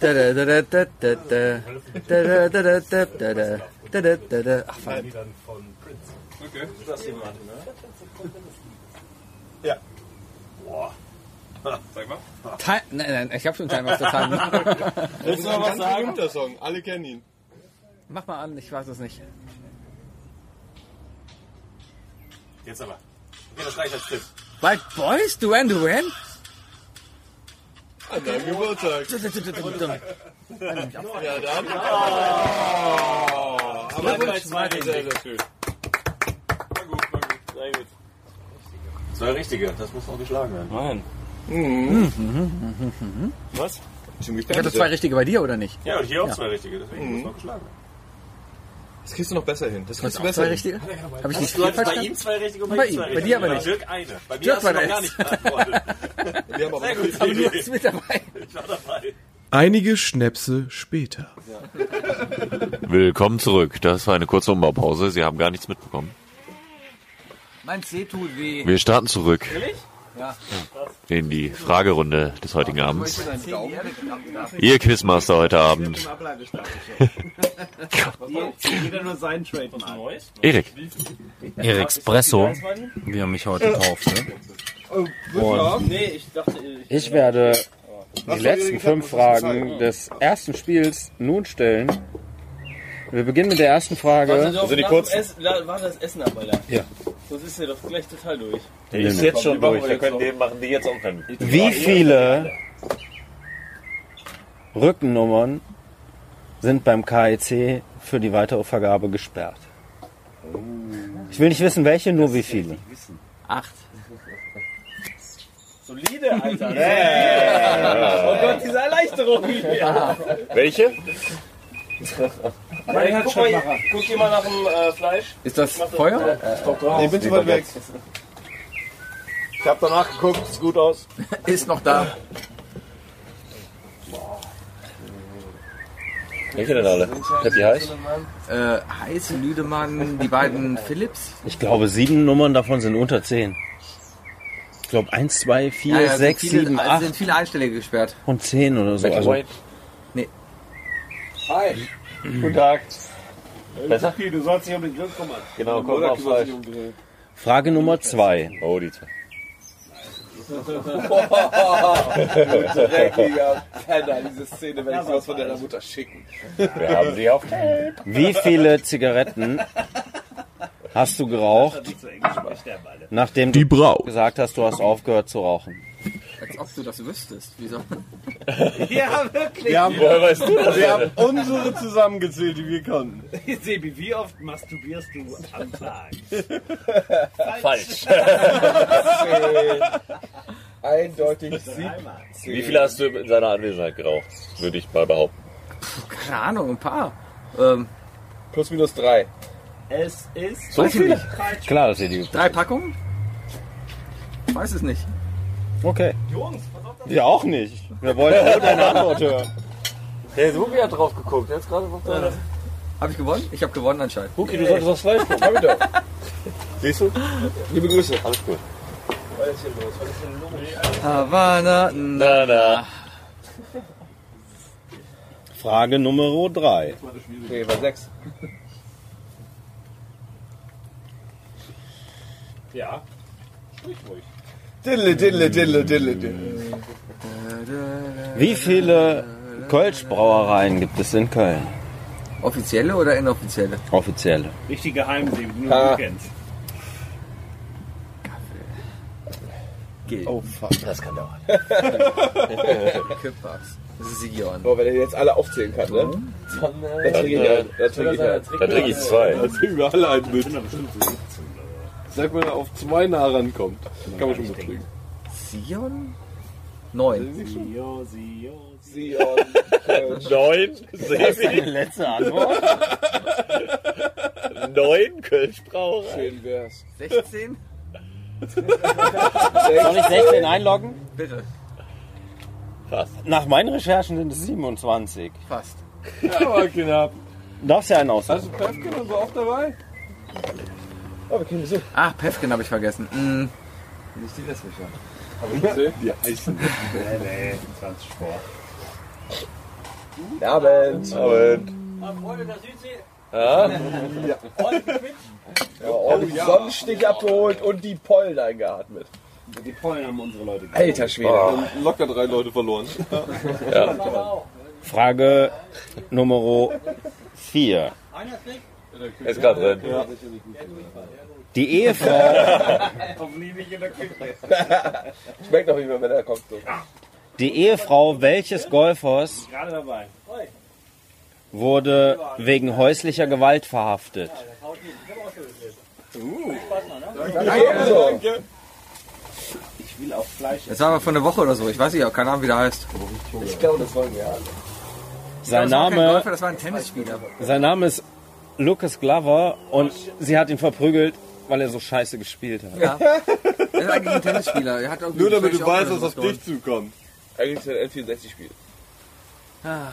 Da, da, da, da, da, da, da. Da, da, da, da, da, da, da. Da, da, da, da. Ach, von Prince. Okay. Das hier, Martin, ne? Ja. Boah. Sag mal. Nein, nein, ich habe schon Time After Time. Willst du noch was sagen? Berühmter Song, alle kennen ihn. Mach mal an, ich weiß es nicht. Jetzt aber. Okay, das reicht als Tipp. White Boys, Duran Duran? An deinem Geburtstag. Ja, dann. Oh, aber Glückwunsch, Martin. sehr, sehr schön. War gut, war gut. Sehr gut. Zwei richtige, das muss noch geschlagen werden. Nein. Was? Ziemlich Ich hatte zwei richtige bei dir, oder nicht? Ja, und hier auch Ja. zwei richtige, deswegen muss noch geschlagen werden. Das kriegst du noch besser hin. Das kriegst du Auch besser zwei hin. richtige? Habe ich nicht Du hattest bei ihm zwei richtige und Bei bei, ihm, zwei bei richtige. dir aber Bei nicht. Dirk eine. Bei mir Dirk hast war du noch gar nicht beantwortet. Wir haben aber Sehr gut. Aber du bist mit dabei. Ich war dabei. Einige Schnäpse später. Willkommen zurück. Das war eine kurze Umbaupause. Sie haben gar nichts mitbekommen. Mein C tut weh. Wir starten zurück Ja. in die Fragerunde des heutigen Abends. Ihr Quizmaster heute Abend. Erik. Erik Espresso, wie er mich heute tauft. Ne? Und Nee, ich werde die letzten fünf Fragen des ersten Spiels nun stellen. Wir beginnen mit der ersten Warte, Frage. doch, nach dem Essen, la- warte das Essen ab, Alter. Ja. Sonst ist er doch gleich total durch. Der ist jetzt schon durch. Wir können den machen, die jetzt auch können. Wie viele Rückennummern sind beim KIC für die weitere Vergabe gesperrt? Ich will nicht wissen, welche, nur wie viele. Acht. Solide, Alter. Yeah. Oh Gott, diese Erleichterung. Ja. Welche? Nein, guck, mal, guck dir mal nach dem äh, Fleisch. Ist das Feuer? Nee, bin zu weit weg. Ich hab danach geguckt, sieht gut aus. Ist noch da. Welche denn alle? Happy heiß? Äh, Heiße Lüdemann, die beiden Philips. Ich glaube, sieben Nummern davon sind unter zehn. Ich glaube, eins, zwei, vier, Ja, ja, sechs, sind viele, sieben, also acht sind viele Einstellige gesperrt. und zehn oder so. Also, Nee. Hi. Guten Tag. Besser? Du sollst dich um den Grill kümmern. Genau, komm auf Fleisch. Frage Nummer zwei. Oh, die zwei. Dreckiger Penner, diese Szene werde ich sowas von deiner Mutter schicken. Wir haben sie auf Tape. Wie viele Zigaretten hast du geraucht, nachdem du Brau. gesagt hast, du hast aufgehört zu rauchen? Als ob du das wüsstest. Wieso? Ja, wirklich. Wir haben, Woher weißt du das? wir haben unsere zusammengezählt, die wir konnten. Sebi, wie oft masturbierst du am Tag? Falsch. Eindeutig sieben. Wie viele hast du in seiner Anwesenheit geraucht? Würde ich mal behaupten. Keine Ahnung, ein paar. Ähm, Plus minus drei. Es ist. So viele? Klar, dass ihr die. drei Packungen? Weiß es nicht. Okay. Wir auch nicht. Wir wollten nur deine Antwort hören. Der Suki hat drauf geguckt. Jetzt gerade noch da. Habe ich gewonnen? Ich habe gewonnen anscheinend. Suki, du solltest was Fleisch gucken. Hab ich doch. Siehst du? Liebe Grüße. Alles gut. Havana, Na, na. Frage Nummer drei. Okay, war sechs. Ja. Sprich ruhig. Diddle, diddle, diddle, diddle, diddle. Wie viele Kölsch-Brauereien gibt es in Köln? Offizielle oder inoffizielle? Offizielle. Richtig geheim, die du nur Ah. du kennst. Gil. Oh fuck. Das kann dauern. Küppers. Das ist Sion. Boah, wenn er jetzt alle aufzählen kann, ne? Dann, dann trinke ich einen. Dann trinke ich einen. Dann trinke ich zwei. Dann trinken wir alle einen mit. Sag, wenn er auf zwei nah rankommt, kann man schon trinken. Sion? Neun. Sio, Sio, Sion. Neun. Das ist deine letzte Antwort. Neun Kölschbrauerei. Schön wär's. 16? Soll ich 16 einloggen? Bitte. Fast. Nach meinen Recherchen sind es 27. Fast. Aber knapp. Du darfst ja einen aussuchen. Hast du Pefken und so auch dabei? Oh, wir kennen so. Ach, Pefken habe ich vergessen. Mm. Nicht die Westmischer. Hab ich gesehen? Die heißen. Nee, nee, 20 vor. Guten Abend. Abend. Freunde der Südsee. Ja. Ja. Voll gequitscht. Ja, Sonnenstich abgeholt und die Pollen eingeatmet. Die Pollen haben unsere Leute Alter Schwede. Und locker drei Leute verloren. Ja. Frage Nummer 4. Einer trinkt. Ist gerade drin. Ja. Die Ehefrau. Schmeckt doch nicht mehr, wenn er kommt. So. die Ehefrau welches Golfers wurde wegen häuslicher Gewalt verhaftet? Danke. Ich will auch Fleisch. Das war aber von einer Woche oder so. Ich weiß nicht, keine Ahnung, wie der heißt. Ich glaube, das wollen wir haben. Sein Name, Golfer, das war ein Tennisspieler. sein Name ist Lucas Glover und sie hat ihn verprügelt, weil er so scheiße gespielt hat. Ja. Er ist eigentlich ein Tennisspieler. Er hat irgendwie Nur damit du auch weißt, was auf dich zukommt. Eigentlich ist er ein N64-Spiel. Ah.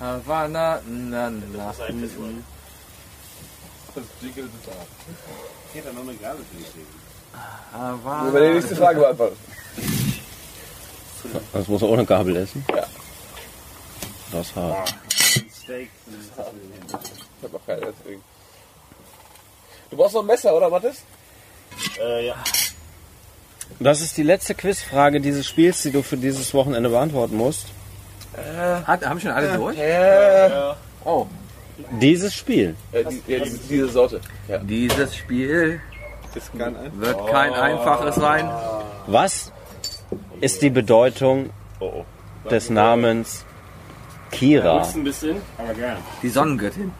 Havana, na, na. Das Jingle ist da. Geht da noch eine gerade für dich. Havana. Wir die nächste Frage beantworten. Das muss er ohne Gabel essen? Ja. Das ist hart. Steak. Ich hab noch keine, deswegen. Du brauchst noch ein Messer, oder, Mathis? Äh, ja. Das ist die letzte Quizfrage dieses Spiels, die du für dieses Wochenende beantworten musst. Hat, haben schon alle durch? Äh, Oh. Dieses Spiel. äh, die, ja, die, diese Sorte. Ja. Dieses Spiel Ist kein Ein wird kein einfaches sein. Was ist die Bedeutung Oh, des Namens Kira? ein bisschen, aber gern. Die Sonnengöttin.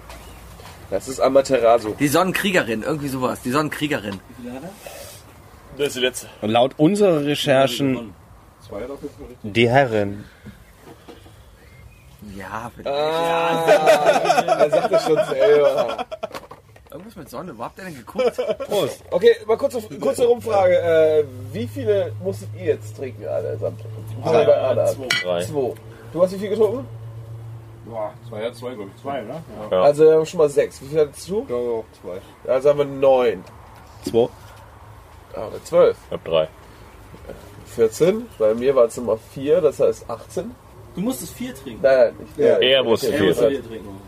Das ist Amaterasu. Die Sonnenkriegerin, irgendwie sowas. Die Sonnenkriegerin. Das ist die letzte. Und laut unserer Recherchen die Herrin. Ja, bitte. Ah, er sagt das schon selber. Irgendwas mit Sonne. Wo habt ihr denn geguckt? Prost. Okay, mal kurze, kurze Rumfrage. Äh, wie viele musstet ihr jetzt trinken, allesamt? Drei. Bei Anna. Drei. Zwei. Du hast wie viel getrunken? Boah, zwei hat zwei, glaube ich. Zwei, oder? Ja. Also wir haben schon mal sechs. Wie viel hattest du? Ich glaube auch zwei. Also haben wir neun. Zwei. Ah, wir zwölf. Ich hab drei. 14. Bei mir war es Nummer vier, das heißt 18. Du musstest vier trinken. Nein, nein, nicht Ja, er musste Ich- vier ich- trinken.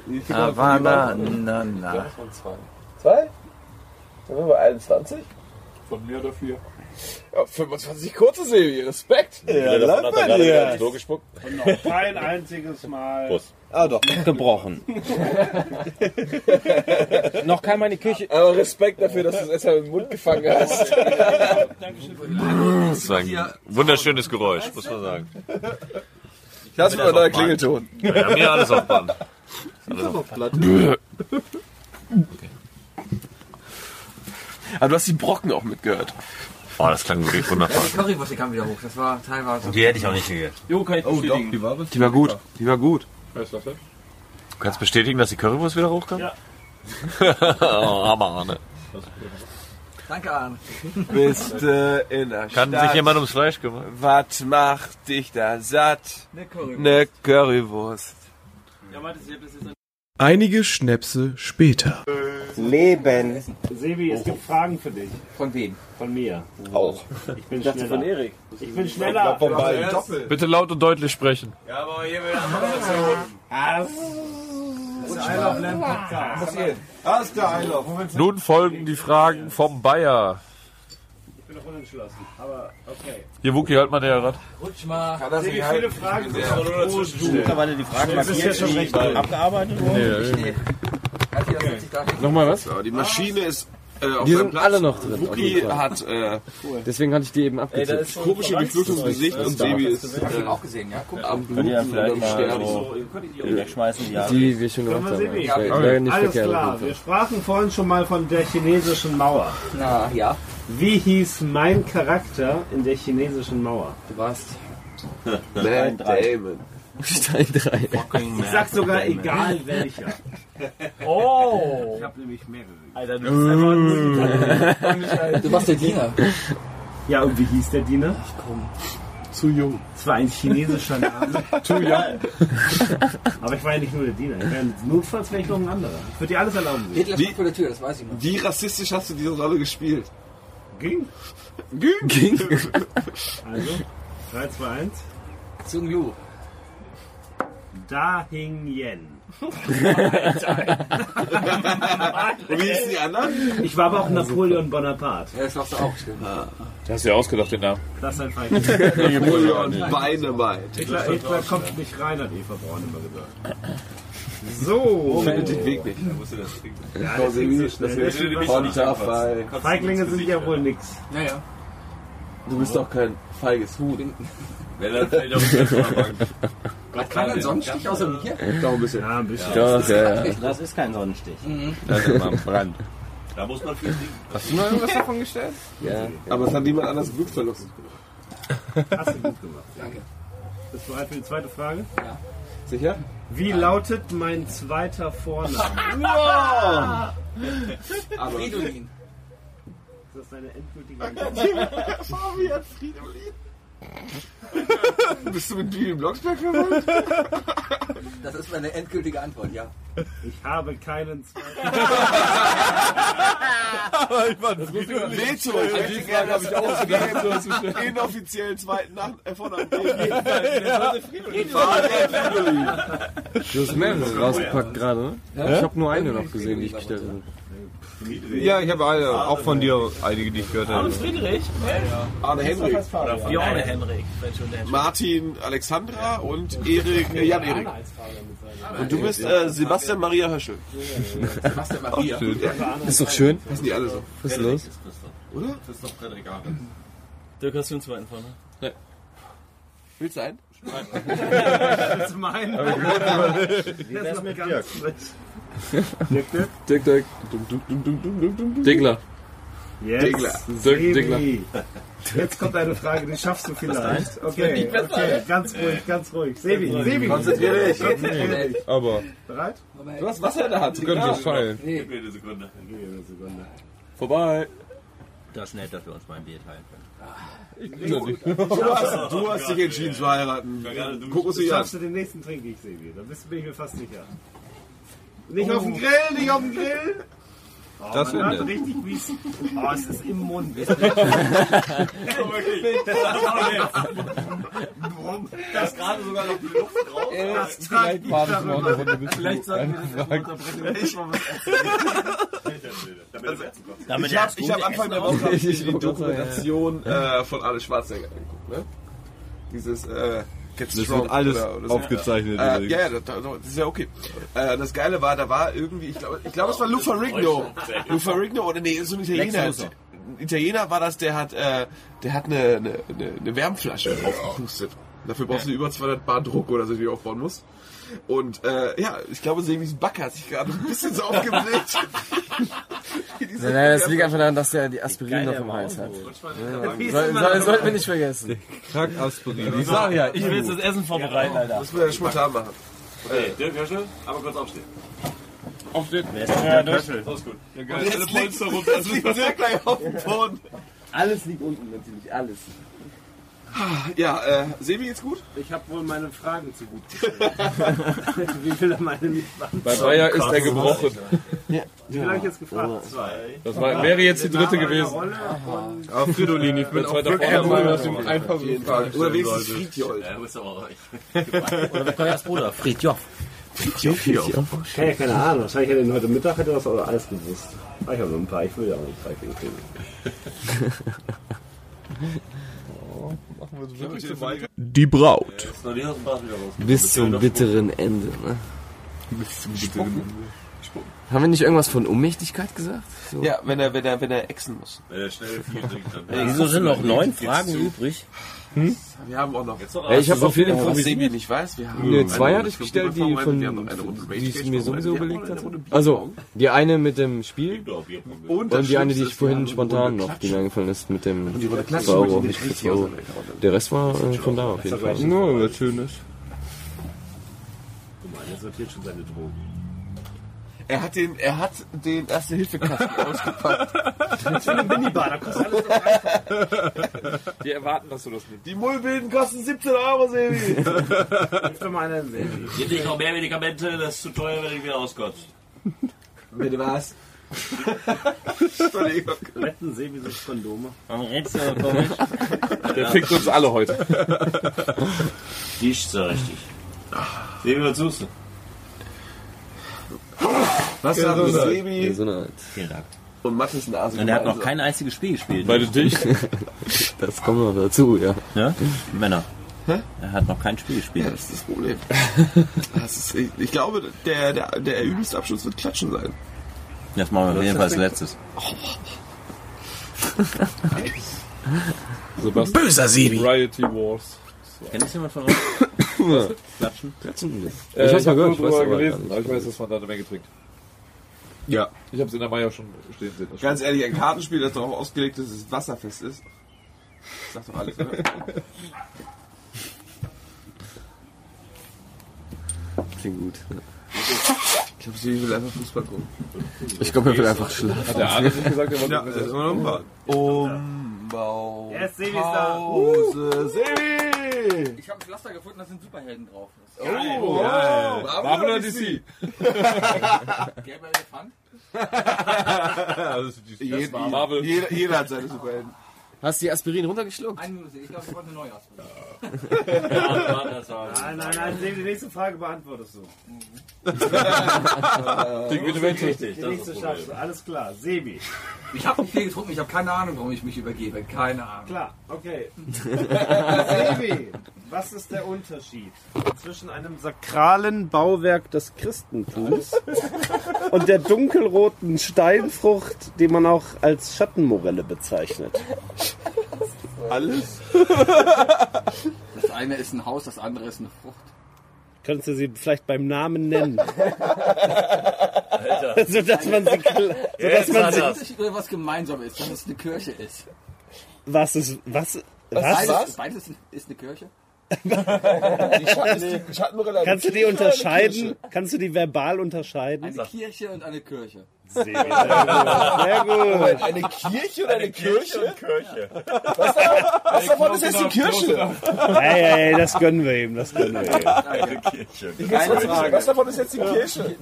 Trinken. Havana, na, na. Von zwei. Zwei? Dann sind wir bei 21. Von mir oder vier. Ja, 25 kurze Serie, Respekt. Ja, davon hat er gerade so gespuckt. Und noch kein einziges Mal. Prost. Ah, doch. Gebrochen. Noch kein Mal in die Küche. Aber Respekt dafür, dass du es erstmal im Mund gefangen hast. Das war ein wunderschönes Geräusch, muss man sagen. Lass mal da Klingelton. Ja, wir haben hier alles auf Band. Auf Platte. Aber du hast die Brocken auch mitgehört. Oh, das klang wirklich Ja, wunderbar. die Currywurst, kam wieder hoch. Das war teilweise. Die hätte ich auch nicht gegessen. Jo, kann ich bestätigen. Die war Die war gut. Die war gut. Weißt du was? Du kannst bestätigen, dass die Currywurst wieder hochkam? Ja. oh, Hammer, Arne. Danke, Arne. Bist äh, in der Kann Stadt. sich jemand ums Fleisch kümmern? Was macht dich da satt? Eine Currywurst. Ne Currywurst. Einige Schnäpse später. Leben. Sebi, es gibt Fragen für dich. Von wem? Von mir. Auch. Ich bin Ich dachte schneller. von Erik. Ich bin schneller. Von beiden. Bitte laut und deutlich sprechen. Ja, aber hier will. Ah, ist der Einlauf. Nun folgen die Fragen vom Bayer. Ich bin noch unentschlossen. Aber okay. Hier, Wookie, halt mal näher ran. Rutsch mal. Kann das nicht viele? Fragen sind Ja. nur dazwischen. Mittlerweile die Fragen Das ist ja schon recht abgearbeitet wurden. Nee, Nee. Nochmal was? Die Maschine ist äh, auf Die sind Platz. alle noch drin, Wookie hat äh, Deswegen hatte ich die eben abgezählt. komische Durchblutung im Gesicht und Sebi ist Hab ich äh, auch gesehen, ja? Guck am Bluten vielleicht und am mal Sterben. so wegschmeißen, die Jahre? Die wir schon gemacht Können wir haben. sehen, Ja, wie? nicht Alles verkehrt. klar. Wir sprachen vorhin schon mal von der chinesischen Mauer. Na, ja. Wie hieß mein Charakter in der chinesischen Mauer? Du warst. Matt Damon. Stein 3. Ich sag sogar egal welcher. Oh! Ich habe nämlich mehrere. Alter, du bist einfach ein Musiker. Du warst der Diener. Ja, und wie hieß der Diener? Zu jung. Es war ein chinesischer Name. Zu jung. Aber ich war ja nicht nur der Diener. Ich wär, notfalls wäre ich noch ein anderer. Ich würde dir alles erlauben. Hitler stand vor der Tür, das weiß ich noch. Wie rassistisch hast du diese Rolle gespielt? Ging. Ging. Ging. Also, 3, 2, 1. Zung Lu. Da Hing Yen. Und wie hießen die anderen? Ich war aber auch Napoleon Bonaparte. Ja, das warst du auch, stimmt. Das hast du ja ausgedacht, den Namen. Das ist ein Feind. Napoleon Dynamite. Hitler, Hitler kommt nicht rein, hat Eva Braun immer gesagt. So. Findet den Weg nicht. Ja, Frau das ging Sebi, so schnell. das Das ist wird was- konterfei. Feiglinge sind ja wohl nix. Ja, ja. Du bist doch kein feiges Huhn. Hat keiner einen Sonnenstich außer mir? Doch ein bisschen. Ja, ein bisschen. Doch, ja, ja. Das ist kein Sonnenstich. Das ist immer am Brand. Da muss man viel trinken. Hast du noch irgendwas davon gestellt? Ja. Aber es hat niemand anders Blutverlust. Hast du gut gemacht. Danke. Bist du bereit für die zweite Frage? Ja. Sicher? Wie lautet mein zweiter Vorname? Wow! Aber Fridolin. Ist das deine endgültige Antwort? Fabian Fridolin. Bist du mit Bibi Blocksberg verwandt? Das ist meine endgültige Antwort, ja. Ich habe keinen zweiten. Veto. Ich hätte gerne habe ich auch so den inoffiziellen zweiten Nach Vornamen. Fabian Fridolin. Du hast mehrere rausgepackt gerade, ne? Ich habe nur eine noch gesehen, die ich gestellt habe. Ja, ich habe alle, auch von dir einige, die ich gehört habe. Friedrich? Arne Henrik. Björn Henrik. Martin Alexandra und Erik, Jan Erik. Und du bist äh, Sebastian Maria Höschel. Sebastian Maria. Ist doch schön. Heißen die alle so? Was ist los? Oder? Das ist doch Frederik Arne. Dirk, hast du einen zweiten Vorne? Nee. Willst du einen? Das ist mein. Wie Der wär's ist noch Dirk? Dirk, Dirk? Dick, Dick. Diggler. Jetzt. Diggler. Sebi. Diggler. Jetzt kommt eine Frage, die schaffst du vielleicht. Okay, okay, ganz ruhig, ganz ruhig. Sebi. Sebi. Konzentrier dich. Konzentrier dich. Aber. Bereit? Du hast Wasser in der Hand. Du könntest es fallen. Nee. Gib mir eine Sekunde. Gib mir eine Sekunde. Vorbei. Das ist nett, dass wir uns mal ein Bier teilen können. Du hast, du hast dich entschieden zu heiraten. Guck uns dich an. Schaffst du den nächsten trinke ich, Sebi. Da bist, bin ich mir fast sicher. Nicht auf dem Grill, nicht auf dem Grill. Oh, Das man hört nett. richtig, wie es... Oh, es ist im Mund. Da ist gerade sogar noch die Luft drauf. Das treibt mich darüber. Vielleicht sollten wir das mal unterbrechen. Ich mal was erzählen. Damit ich er habe das ich hab Anfang der Woche die Dokumentation äh, von Arne Schwarzenegger angeguckt. Ne? Dieses äh, Get Das Strong wird alles oder, oder so. aufgezeichnet Äh, übrigens. ja, ja, das, das ist ja okay. Äh, das Geile war, da war irgendwie, ich glaube, ich glaube, es war Lou Ferrigno. Lou Ferrigno oder nee, so ein Italiener. Ein Italiener war das, der hat, äh, der hat eine, eine, eine, eine Wärmflasche aufgepustet. Dafür brauchst du über 200 Bar Druck oder so, die du aufbauen musst. Und äh, ja, ich glaube, Semis Backe hat sich gerade ein bisschen so aufgebläht. Nein, nein, das liegt einfach daran, dass er die Aspirin noch im Hals hat. Ja, soll, soll, sollten wir nicht vergessen. Kack Aspirin. Ich sag ja, ich will jetzt das Essen vorbereiten, Alter. Das müssen wir spontan machen. Okay, Dirk Höschel, aber kurz aufstehen. Aufstehen. Wer ist der gut. Ja, geil. jetzt liegt, jetzt liegt sehr gleich auf dem Boden. Alles liegt unten natürlich, alles. Ja, äh, Sebi geht's gut? Ich habe wohl meine Fragen zu gut gestellt. Wie will er meine nicht? Bei Dreier ist er gebrochen. Wie viel habe ich jetzt gefragt? Zwei. Das war, wäre jetzt die dritte gewesen. Auf Fridolin, ich bin auch wirklich der Meinung, dass du einfach so Fragen. Oder wenigstens. Friedjold. Ja, du bist aber euch. Oder wer Koyas Bruder? Friedjof. Keine, ja, keine Ahnung. Wahrscheinlich hätte ihn heute Mittag hätte das oder alles gewusst. Ich habe noch ein paar. Ich will ja auch ein paar kriegen. Die Braut. Na, die hast du wieder raus. Bis zum bitteren Ende. Ne? Bis zum bitteren Fußboden. Haben wir nicht irgendwas von Unmächtigkeit gesagt? So. Ja, wenn er, wenn er, wenn er exen muss. Wenn er schnell viel trinkt, dann. Wieso sind noch neun Fragen übrig? Hm? Wir haben auch noch. Ja, ich habe auf jeden Fall. Was Sebi nicht weiß, wir haben. Ne, zwei eine hatte ich gestellt, die von, wir haben noch eine Runde Rage die ich mir sowieso überlegt noch hatte. Also, die eine mit dem Spiel Und und die eine, die ich vorhin spontan noch, die mir eingefallen ist mit dem Und die Runde 2 Klatschen Euro, mit nicht den 5 Euro. Der Rest war äh, von da auf jeden Fall. No, was Schönes. Guck mal, der sortiert schon seine Drogen. Er hat den, er hat den Erste-Hilfe-Kasten ausgepackt. Das ist eine Minibar, da kostet alles noch einfach. Die erwarten, dass du das nimmst. Die Mullbilden kosten 17 Euro, Sebi. Für meine Sebi. Gib nicht noch mehr Medikamente, das ist zu teuer, wenn ich wieder auskotze. Bitte was? Retten Sebi sich Kondome. Warum redest du aber komisch? Der fickt uns alle heute. Die ist so richtig. Sebi, was suchst du? Was Ja, haben Sebi Ja, Art. Vielen Dank. und Mathis Nase? Und er hat noch gemeinsam? kein einziges Spiel gespielt. Weil du dich. Das kommt noch dazu, ja. Ne? Männer. Er hat noch kein Spiel gespielt. Ja, das ist das Problem. Das ist, ich, ich glaube, der, der, der übelste Abschluss wird Klatschen sein. Das machen wir auf jeden Fall als letztes. Sebastian. Böser Sebi. Variety Wars. Kennt das jemand von euch? Klatschen? Klatschen. Äh, Ich hab's mal gehört, ich weiß gelesen, aber ich weiß, dass man da eine Menge trinkt. Ja. Ich habe es in der Meier schon stehen sehen. das Ganz ehrlich, ein Kartenspiel, das darauf ausgelegt ist, dass es wasserfest ist. Sagt doch alles, oder? Klingt gut. Ich glaube, Sebi will einfach Fußball gucken. Ich glaube, er will einfach schlafen. Hat der Arne nicht gesagt, er wollte Ja, mit das ist immer noch ein Bad. Umbau. Yes, Sebi ist da. Pause. Sebi! Ich habe ein Pflaster gefunden, da sind Superhelden drauf. Oh, wow. Bravo, Marvel oder DC. Gelber Elefant. das ist die Jeder, war Marvel. jeder, jeder hat seine Superhelden. Hast du die Aspirin runtergeschluckt? Eine Minute, ich glaube, ich wollte eine neue ausprobieren. Nein, nein, nein, die nächste Frage beantwortest du. Wie eine Welt. Richtig, Die nächste schaffst du, alles klar. Sebi. Ich habe nicht viel getrunken, ich habe keine Ahnung, warum ich mich übergebe. Keine Ahnung. Klar, okay. Sebi, was ist der Unterschied zwischen einem sakralen Bauwerk des Christentums und der dunkelroten Steinfrucht, die man auch als Schattenmorelle bezeichnet? Alles? Das eine ist ein Haus, das andere ist eine Frucht. Könntest du sie vielleicht beim Namen nennen? so dass man sie, kla- so dass man Das sie Unterschied was gemeinsam ist, dass es eine Kirche ist. was ist was was? Beides, beides ist eine Kirche. Die Schatten, die Schattenbrille. Kannst du die unterscheiden? Kannst du die verbal unterscheiden? Eine Kirche und eine Kirche. Sehr gut. Sehr gut. Eine Kirche oder eine, Kirche? Kirche. Was davon ist jetzt die Kirche? Hey, hey, das gönnen wir ihm, das gönnen wir ihm. Eine Kirche. Frage. Was davon ist jetzt die Kirche?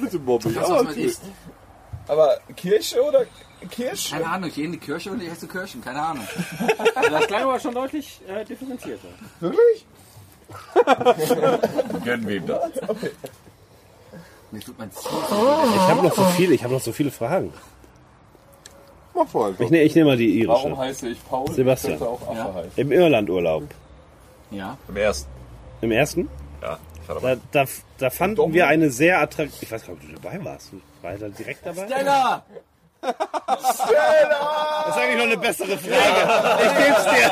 Bitte Bobby. Das, was man isst. Aber Kirche oder Kirche? Keine Ahnung, ich gehe in die Kirche und ich esse Kirschen. Keine Ahnung. Das Kleine war schon deutlich äh, differenzierter. Wirklich? Gönnen wir ihm das. Mir tut mein Ziel. Ich habe noch so viele, ich habe noch so viele Fragen. Mach vor einfach. Ich, ne, ich nehme mal die Warum irische. heiße ich Paul? Sebastian. Könnte auch Affe Ja. heißen. Im Irlandurlaub. Ja. Im ersten. Im ersten? Ja. Ich. Da, da, da fanden wir eine sehr attraktive. Ich weiß gar nicht, ob du dabei warst. War er da direkt dabei? Stella! Das ist eigentlich noch eine bessere Frage. Ich geb's dir.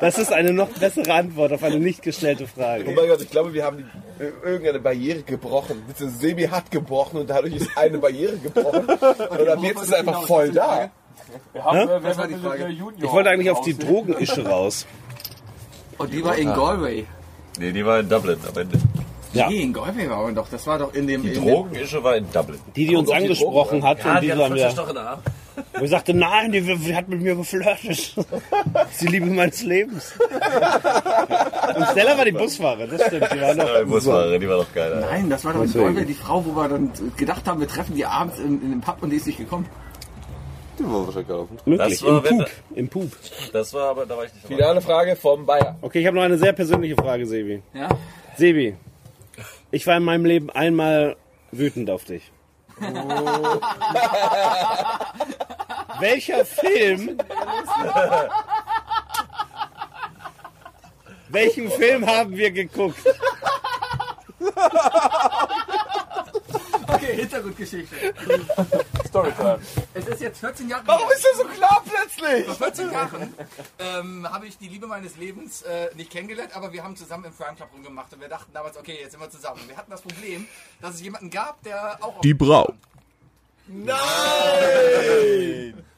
Das ist eine noch bessere Antwort auf eine nicht gestellte Oh Frage. mein Gott, ich glaube, wir haben die, äh, irgendeine Barriere gebrochen. Beziehungsweise Sebi hat gebrochen und dadurch ist eine Barriere gebrochen. Und ab jetzt ist es einfach voll da. Wir haben, Hä? wer war die Frage? Ich wollte eigentlich auf die? Drogenische raus. Und die war in Galway. Nee, die war in Dublin am Ende. Ja. Nee, in Galway war man doch. Das war doch in dem. Die dem Drogenische war in Dublin. Die, die uns Kommt auf die angesprochen Drogen hat und die so haben wir. Doch in der. Wo ich sagte, nein, die, die hat mit mir geflirtet. Das ist die Liebe meines Lebens. Und Stella war die Busfahrerin, das stimmt. Die war noch. Ja, die Busfahrerin, die war doch geil. Alter. Nein, das war doch in. Galway die Frau, wo wir dann gedacht haben, wir treffen die abends in, in dem Pub und die ist nicht gekommen. Die war wahrscheinlich gelaufen. Möglich, Das war, im Pup. Im Pup. Das war aber, da war ich nicht. Finale Frage vom Bayer. Okay, ich habe noch eine sehr persönliche Frage, Sebi. Ja? Sebi, ich war in meinem Leben einmal wütend auf dich. Welcher Film? Welchen Film haben wir geguckt? Okay, Hintergrundgeschichte. Storytime. Es ist jetzt 14 Jahre Warum ist das so klar plötzlich? Vor 14 Jahren ähm, habe ich die Liebe meines Lebens äh, nicht kennengelernt, aber wir haben zusammen im Crime Club rumgemacht und wir dachten damals, okay, jetzt sind wir zusammen. Wir hatten das Problem, dass es jemanden gab, der auch... Die Braut. Nein!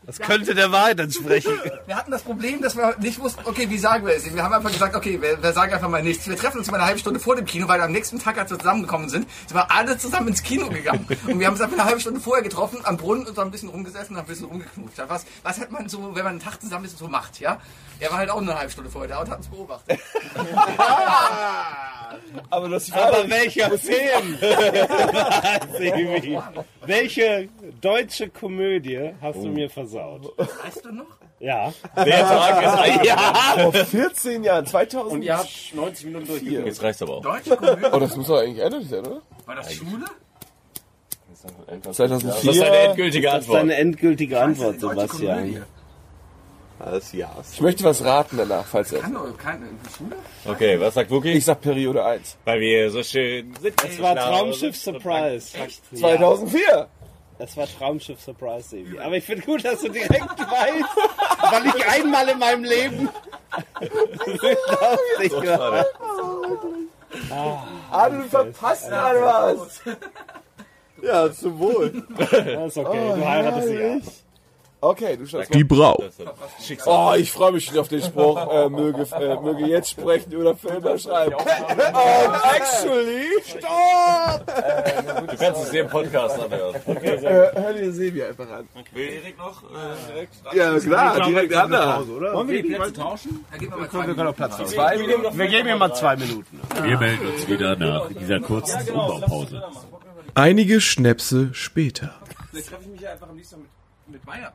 Das könnte der Wahrheit entsprechen. Wir hatten das Problem, dass wir nicht wussten, okay, wie sagen wir es? Wir haben einfach gesagt, okay, wir, wir sagen einfach mal nichts. Wir treffen uns mal eine halbe Stunde vor dem Kino, weil am nächsten Tag, als wir zusammengekommen sind, sind wir alle zusammen ins Kino gegangen. Und wir haben uns einfach eine halbe Stunde vorher getroffen, am Brunnen und so ein bisschen rumgesessen und ein bisschen rumgeknutscht. Was, was hat man so, wenn man einen Tag zusammen ist, so macht, ja? Er war halt auch eine halbe Stunde vorher da und hat uns beobachtet. Aber das Aber welcher Film? Sebi, Welche deutsche Komödie hast du mir versaut? Weißt du noch? Ja. Der Tag ist ja. Vor 14 Jahren, 2000. Und ihr habt 90 Minuten durchgeguckt. Jetzt reicht's aber auch. Deutsche Komödie? Oh, das muss doch eigentlich ehrlich sein, oder? War das Schule? 2004. Das ist deine endgültige Das ist Antwort. deine endgültige Antwort, Sebastian. Alles ja. Ich möchte was raten danach, falls er. Kann doch keine Schule? Okay, was sagt Wookie? Ich sag Periode 1. Weil wir so schön sind. Es war Traumschiff Surprise. Ja. 2004. Es war Traumschiff Surprise, Sebi. Aber ich finde gut, dass du direkt weißt, weil ich einmal in meinem Leben lustig war. Ah, du verpasst gerade was. Ja, zum Wohl. Das ist okay, du heiratest sie ja. Okay, du schaust Die Braut. Oh, ich freue mich schon auf den Spruch, äh, möge, äh, möge jetzt sprechen oder Filme schreiben. Und actually, stopp! Du kannst es dir im Podcast anhören. Äh, hör dir Sebi einfach an. Will Erik noch äh, direkt? Ja, klar, direkt an da. Wollen wir die Plätze tauschen? Da geben wir mal zwei Wir können auch Platz Minuten. tauschen. Wir geben ihm mal zwei Minuten. Wir melden uns wieder nach dieser kurzen Umbaupause. Einige Schnäpse später. Vielleicht treffe ich mich ja einfach am liebsten mit, mit Meier.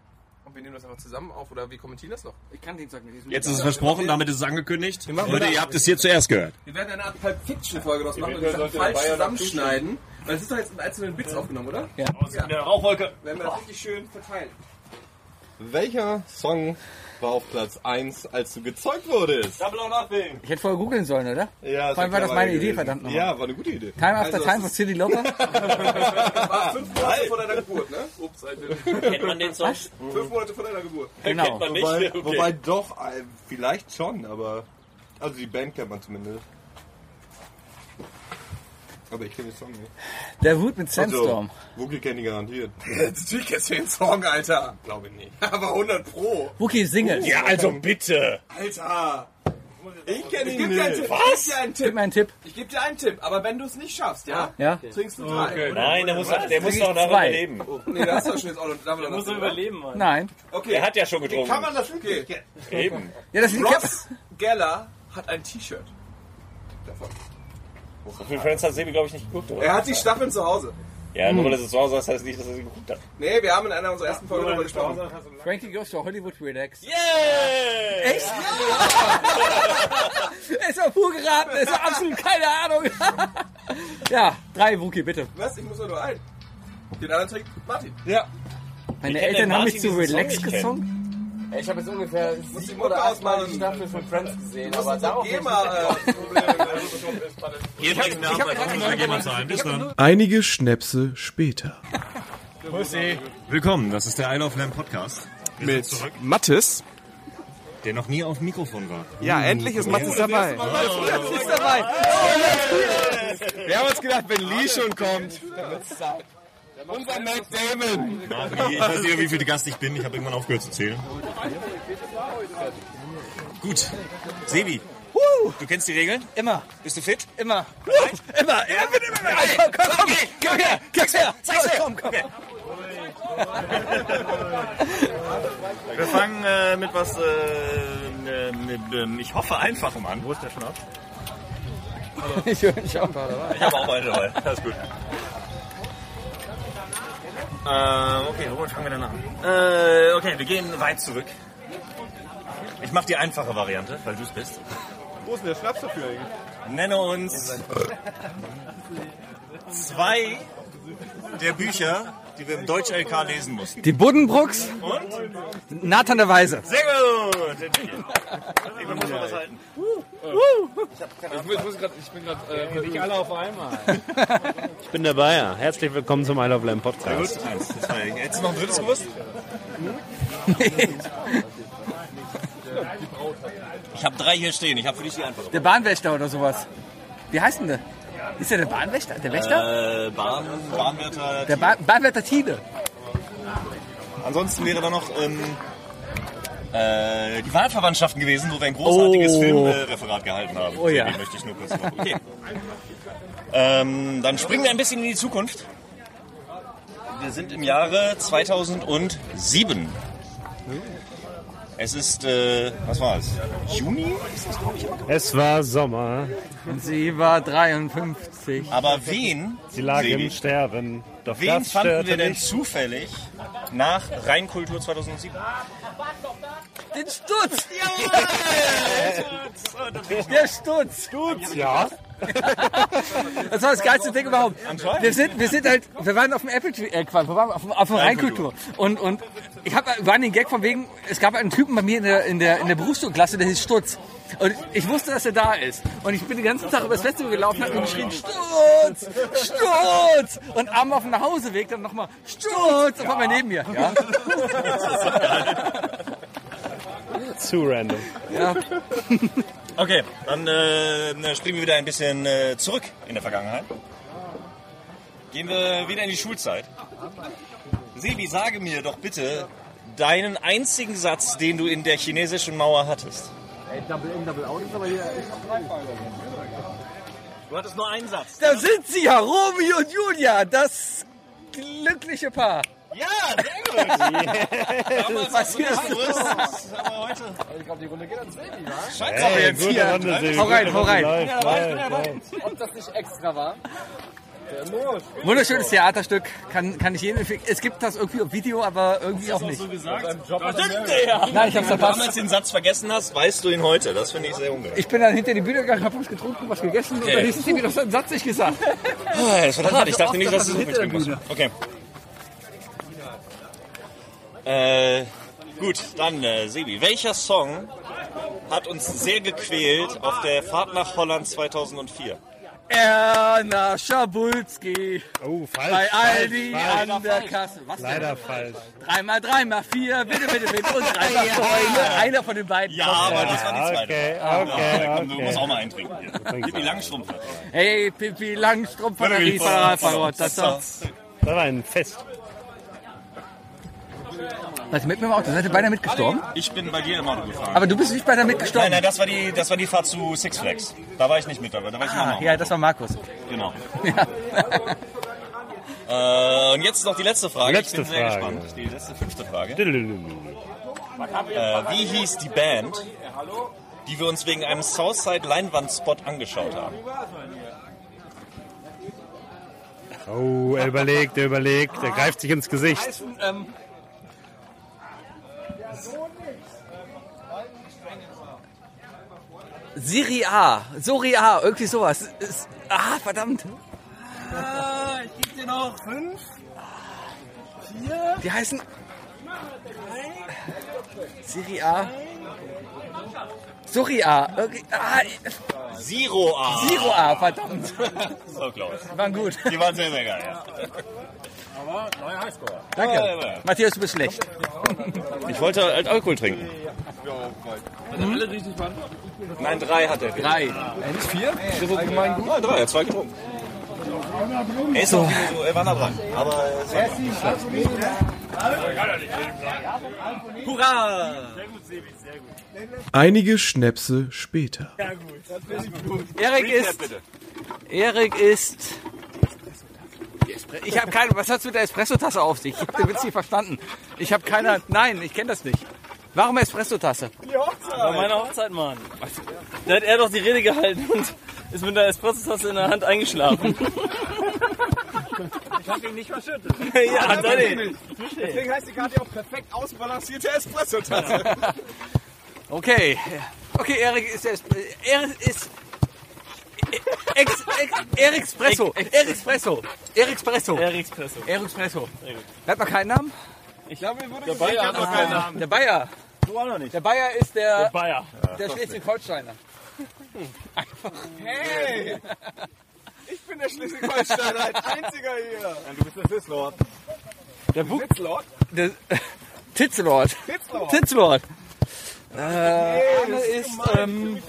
Und wir nehmen das einfach zusammen auf oder wir kommentieren das noch. Ich kann Dienstag nicht. Jetzt ist es versprochen, damit ist es angekündigt. Leute, das. ihr habt es hier zuerst gehört. Wir werden eine Art Pulp Fiction Folge draus machen und sollte falsch zusammenschneiden. Weil es ist doch jetzt in einzelnen Bits aufgenommen, oder? Ja. In der Rauchwolke. Werden wir das richtig schön verteilen. Welcher Song war auf Platz 1, als du gezeugt wurdest? Double or nothing. Ich hätte vorher googeln sollen, oder? Ja, Vor allem war das meine Idee, verdammt nochmal. Ja, war eine gute Idee. Time After Also, Time von City Loper. War fünf Monate vor deiner Geburt, ne? Ups, ein Kennt man den Song? Fünf Monate vor deiner Geburt. Genau. Kennt man nicht? Wobei, Okay. wobei doch, äh, vielleicht schon, aber. Also die Band kennt man zumindest. Aber ich kenne den Song nicht. Der Wut mit Sandstorm. Also, Wookie kennt ihn garantiert. Natürlich kennst du den Song, Alter. Glaube ich nicht. Aber 100 Pro. Wookie Single. Ja, also bitte. Alter. Ich kenne Ich ihn gebe dir einen nicht. Tipp. Ich gebe dir einen Gib Tipp. mir einen Tipp. Ich gebe dir einen Tipp. Aber wenn du es nicht schaffst, ja? Ja? Trinkst du drei. Nein, der muss, der muss doch ich noch überleben. Nee, das ist doch schon jetzt auch noch. Der muss er überleben, Mann. Nein. Okay. Er hat ja schon getrunken. Kann man das okay. Eben. Ja, das. Ross Geller hat ein T-Shirt. Davon. So viele Friends hat Sebi, glaube ich, nicht geguckt, oder? Er hat die Staffeln zu Hause. Ja, nur weil er es zu Hause ist, heißt nicht, dass er sie geguckt hat. Nee, wir haben in einer unserer ersten Folgen darüber gesprochen. Frankie goes to Hollywood Relax. Yeah! Echt? es war pur geraten, es war absolut keine Ahnung. ja, drei Wookie, bitte. Was? Ich muss nur einen. Den anderen trinkt Martin. Ja. Meine Eltern haben mich zu Relax gesungen. Ich habe jetzt ungefähr die sieben oder acht Mal die Staffel von Friends gesehen, Du aber darauf. Hier trinken wir auch jemand ein. Bis dann. Einige Schnäpse später. Willkommen, das ist der Isle of Lamb Podcast. Wir Mit Mattes. der noch nie auf dem Mikrofon war. Ja, endlich ist Mattes dabei. ist dabei. Wir haben uns gedacht, wenn Lee schon kommt. Unser Matt Damon. Ich weiß nicht, wie viel Gast ich bin. Ich habe irgendwann aufgehört zu zählen. Gut. Sebi, du kennst die Regeln? Immer, Bist du fit? immer. Immer. Ja, bin immer bereit. Komm, komm, komm, Okay, komm her, komm her. Zeig's her. Komm, komm. Wir fangen äh, mit was, äh, mit, ähm, ich hoffe, einfachem an. Wo ist der Schnaps? Ich höre mich auch mal dabei. Ich habe auch eine dabei. Das ist gut. Ähm, okay, womit fangen wir denn an? Äh, okay, wir gehen weit zurück. Ich mache die einfache Variante, weil du es bist. Wo ist denn der Schnaps dafür eigentlich? Nenne uns zwei der Bücher, die wir im Deutsch-LK lesen mussten. Die Buddenbrooks, Und? Nathan der Weise. Sehr gut! Ich muss noch was halten. Ich, muss, ich, muss grad, ich bin gerade. Äh, Nicht alle auf einmal. Ich bin der Bayer. Herzlich willkommen zum I Love Lamb gut. Podcast. Eins, zwei. Hättest du noch ein drittes gewusst? Ich habe drei hier stehen. Ich habe für dich die einfache. Der Bahnwächter oder sowas. Wie heißt denn der? Ist der der Bahnwächter? Der Wächter? Äh, Bahn, Bahnwärter. Der ba Bahnwärter Tide. Ansonsten wäre da noch ähm, äh, die Wahlverwandtschaften gewesen, wo wir ein großartiges Oh. Filmreferat Referat gehalten haben. Oh ja. Den möchte ich nur kurz machen. Okay. ähm, dann springen wir ein bisschen in die Zukunft. Wir sind im Jahre 2007. Es ist, äh, was war es? Juni? Es war Sommer. Und sie war 53. Aber wen, Sie lag im Sterben. Doch wen das fanden wir denn nicht. zufällig nach Rheinkultur 2007? Den Stutz! Der Stutz! Stutz, ja. Das war das geilste Ding überhaupt. Wir sind, wir sind halt, wir waren auf dem Apple Tree, äh, Quatsch, wir waren auf, dem- auf dem Rheinkultur. Und, und ich hab, war den Gag von wegen, es gab einen Typen bei mir in der, in der, in der Berufsschulklasse, der hieß Stutz. Und ich wusste, dass er da ist. Und ich bin den ganzen Tag über das Festival gelaufen und hab nur geschrien, Stutz! Stutz! Und am auf dem Nachhauseweg dann nochmal, Stutz! Und war mal neben mir. Ja? Zu random. Ja. Okay, dann äh, springen wir wieder ein bisschen äh, zurück in der Vergangenheit. Gehen wir wieder in die Schulzeit. Sebi, sage mir doch bitte deinen einzigen Satz, den du in der chinesischen Mauer hattest. Ey, Double In, Double Out ist aber hier echt drei Du hattest nur einen Satz. Da sind sie ja, Romeo und Julia, das glückliche Paar. Ja, sehr gut. Damals Was hier ist aber heute. Ich glaube, die Runde geht ans Baby, wa? Scheint Hey, aber jetzt hier. Runde, Sebi, Hau rein, gute hau rein. Runde. Ja, dabei. läuft. Ob das nicht extra war? Der. Wunderschönes Theaterstück, kann, kann ich jedem empfehlen. Es gibt das irgendwie auf Video, aber irgendwie auch nicht. so gesagt? Da sind sie ja. Nein, ich hab's Wenn du verpasst. damals den Satz vergessen hast, weißt du ihn heute. Das finde ich sehr ungerecht. Ich bin dann hinter die Bühne gegangen, hab was getrunken, was gegessen und dann hieß es mir, das hat einen Satz nicht gesagt. Das war hart. Ich dachte nicht, dass du so viel der trinken musst. Okay. Äh, gut, dann äh, Sebi. Welcher Song hat uns sehr gequält auf der Fahrt nach Holland 2004? Erna Schabulski. Oh, falsch. Bei Aldi falsch. an der Kasse. Was denn? Leider falsch. Drei mal drei mal vier, bitte, bitte, bitte. Und drei mal Freunde. Einer von den beiden. Ja, kommt. aber das war die zweite. Okay, Ja, okay, komm, Du okay. musst auch mal eintrinken hier. Pippi Langstrumpf. Hey, Pippi Langstrumpf von der Riesenrad. Das war ein Fest. Seid ihr mit mir im Auto? Seid ihr beinahe mitgestorben? Ich bin bei dir im Auto gefahren. Aber du bist nicht beinahe mitgestorben? Nein, nein, das war die, das war die Fahrt zu Six Flags. Da war ich nicht mit dabei. Da war ich Ah, ja, das war Markus. Genau. Äh, und jetzt noch die letzte Frage. Letzte ich bin sehr Frage. gespannt. Die letzte fünfte Frage. Äh, wie hieß die Band, die wir uns wegen einem Southside Leinwandspot angeschaut haben? Oh, er überlegt, er überlegt, er greift sich ins Gesicht. Ähm, Siri A, Sori A, irgendwie sowas. Ah, verdammt. Ah, ich gebe dir noch fünf. Vier. Die heißen Siri A. Sori A. irgendwie- Ah, Zero A. Zero A, verdammt. So close. Waren gut. Die waren sehr, sehr geil. Ja. Aber neuer Highscore. Danke. Ja, ja. Matthias, du bist schlecht. Ich wollte halt Alkohol trinken. Wenn alle richtig waren. Nein, drei hat er. Drei. Nicht vier? Das ist allgemein gut. Ah, drei, er hat zwei getrunken. Er ist auch so, er war nah dran. Aber es war Hurra! Einige Schnäpse später. Erik ist. Erik ist. Ich habe keine. Was hat's mit der Espressotasse auf sich? Ich habe den Witz nicht verstanden. Ich habe keine. Nein, ich kenne das nicht. Warum Espressotasse? Bei meiner Hochzeit, Mann. Da hat er doch die Rede gehalten und ist mit der Espresso-Tasse in der Hand eingeschlafen. Ich hab ihn nicht verschüttet. ja, das Donny. Deswegen heißt die Karte auch perfekt ausbalancierte Espresso-Tasse. Okay. Okay, Erik ist Erik ist. Ex Erikspresso. Erikspresso. Erikspresso. Erikspresso. Erikspresso. Wer hat noch keinen Namen? Ich glaube, mir wurde Der gesagt, Bayer hat noch keinen Namen. Der Bayer. Du auch noch nicht. Der Bayer ist der, Der Bayer. der Schleswig-Holsteiner. Hey! Ich bin der Schleswig-Holsteiner, als einziger hier. Ja, du bist der Sitzlord. Der Bu Sitzlord? Der Titzlord. Titzlord. Titzlord. Äh, Nee, ist, gemein. ähm,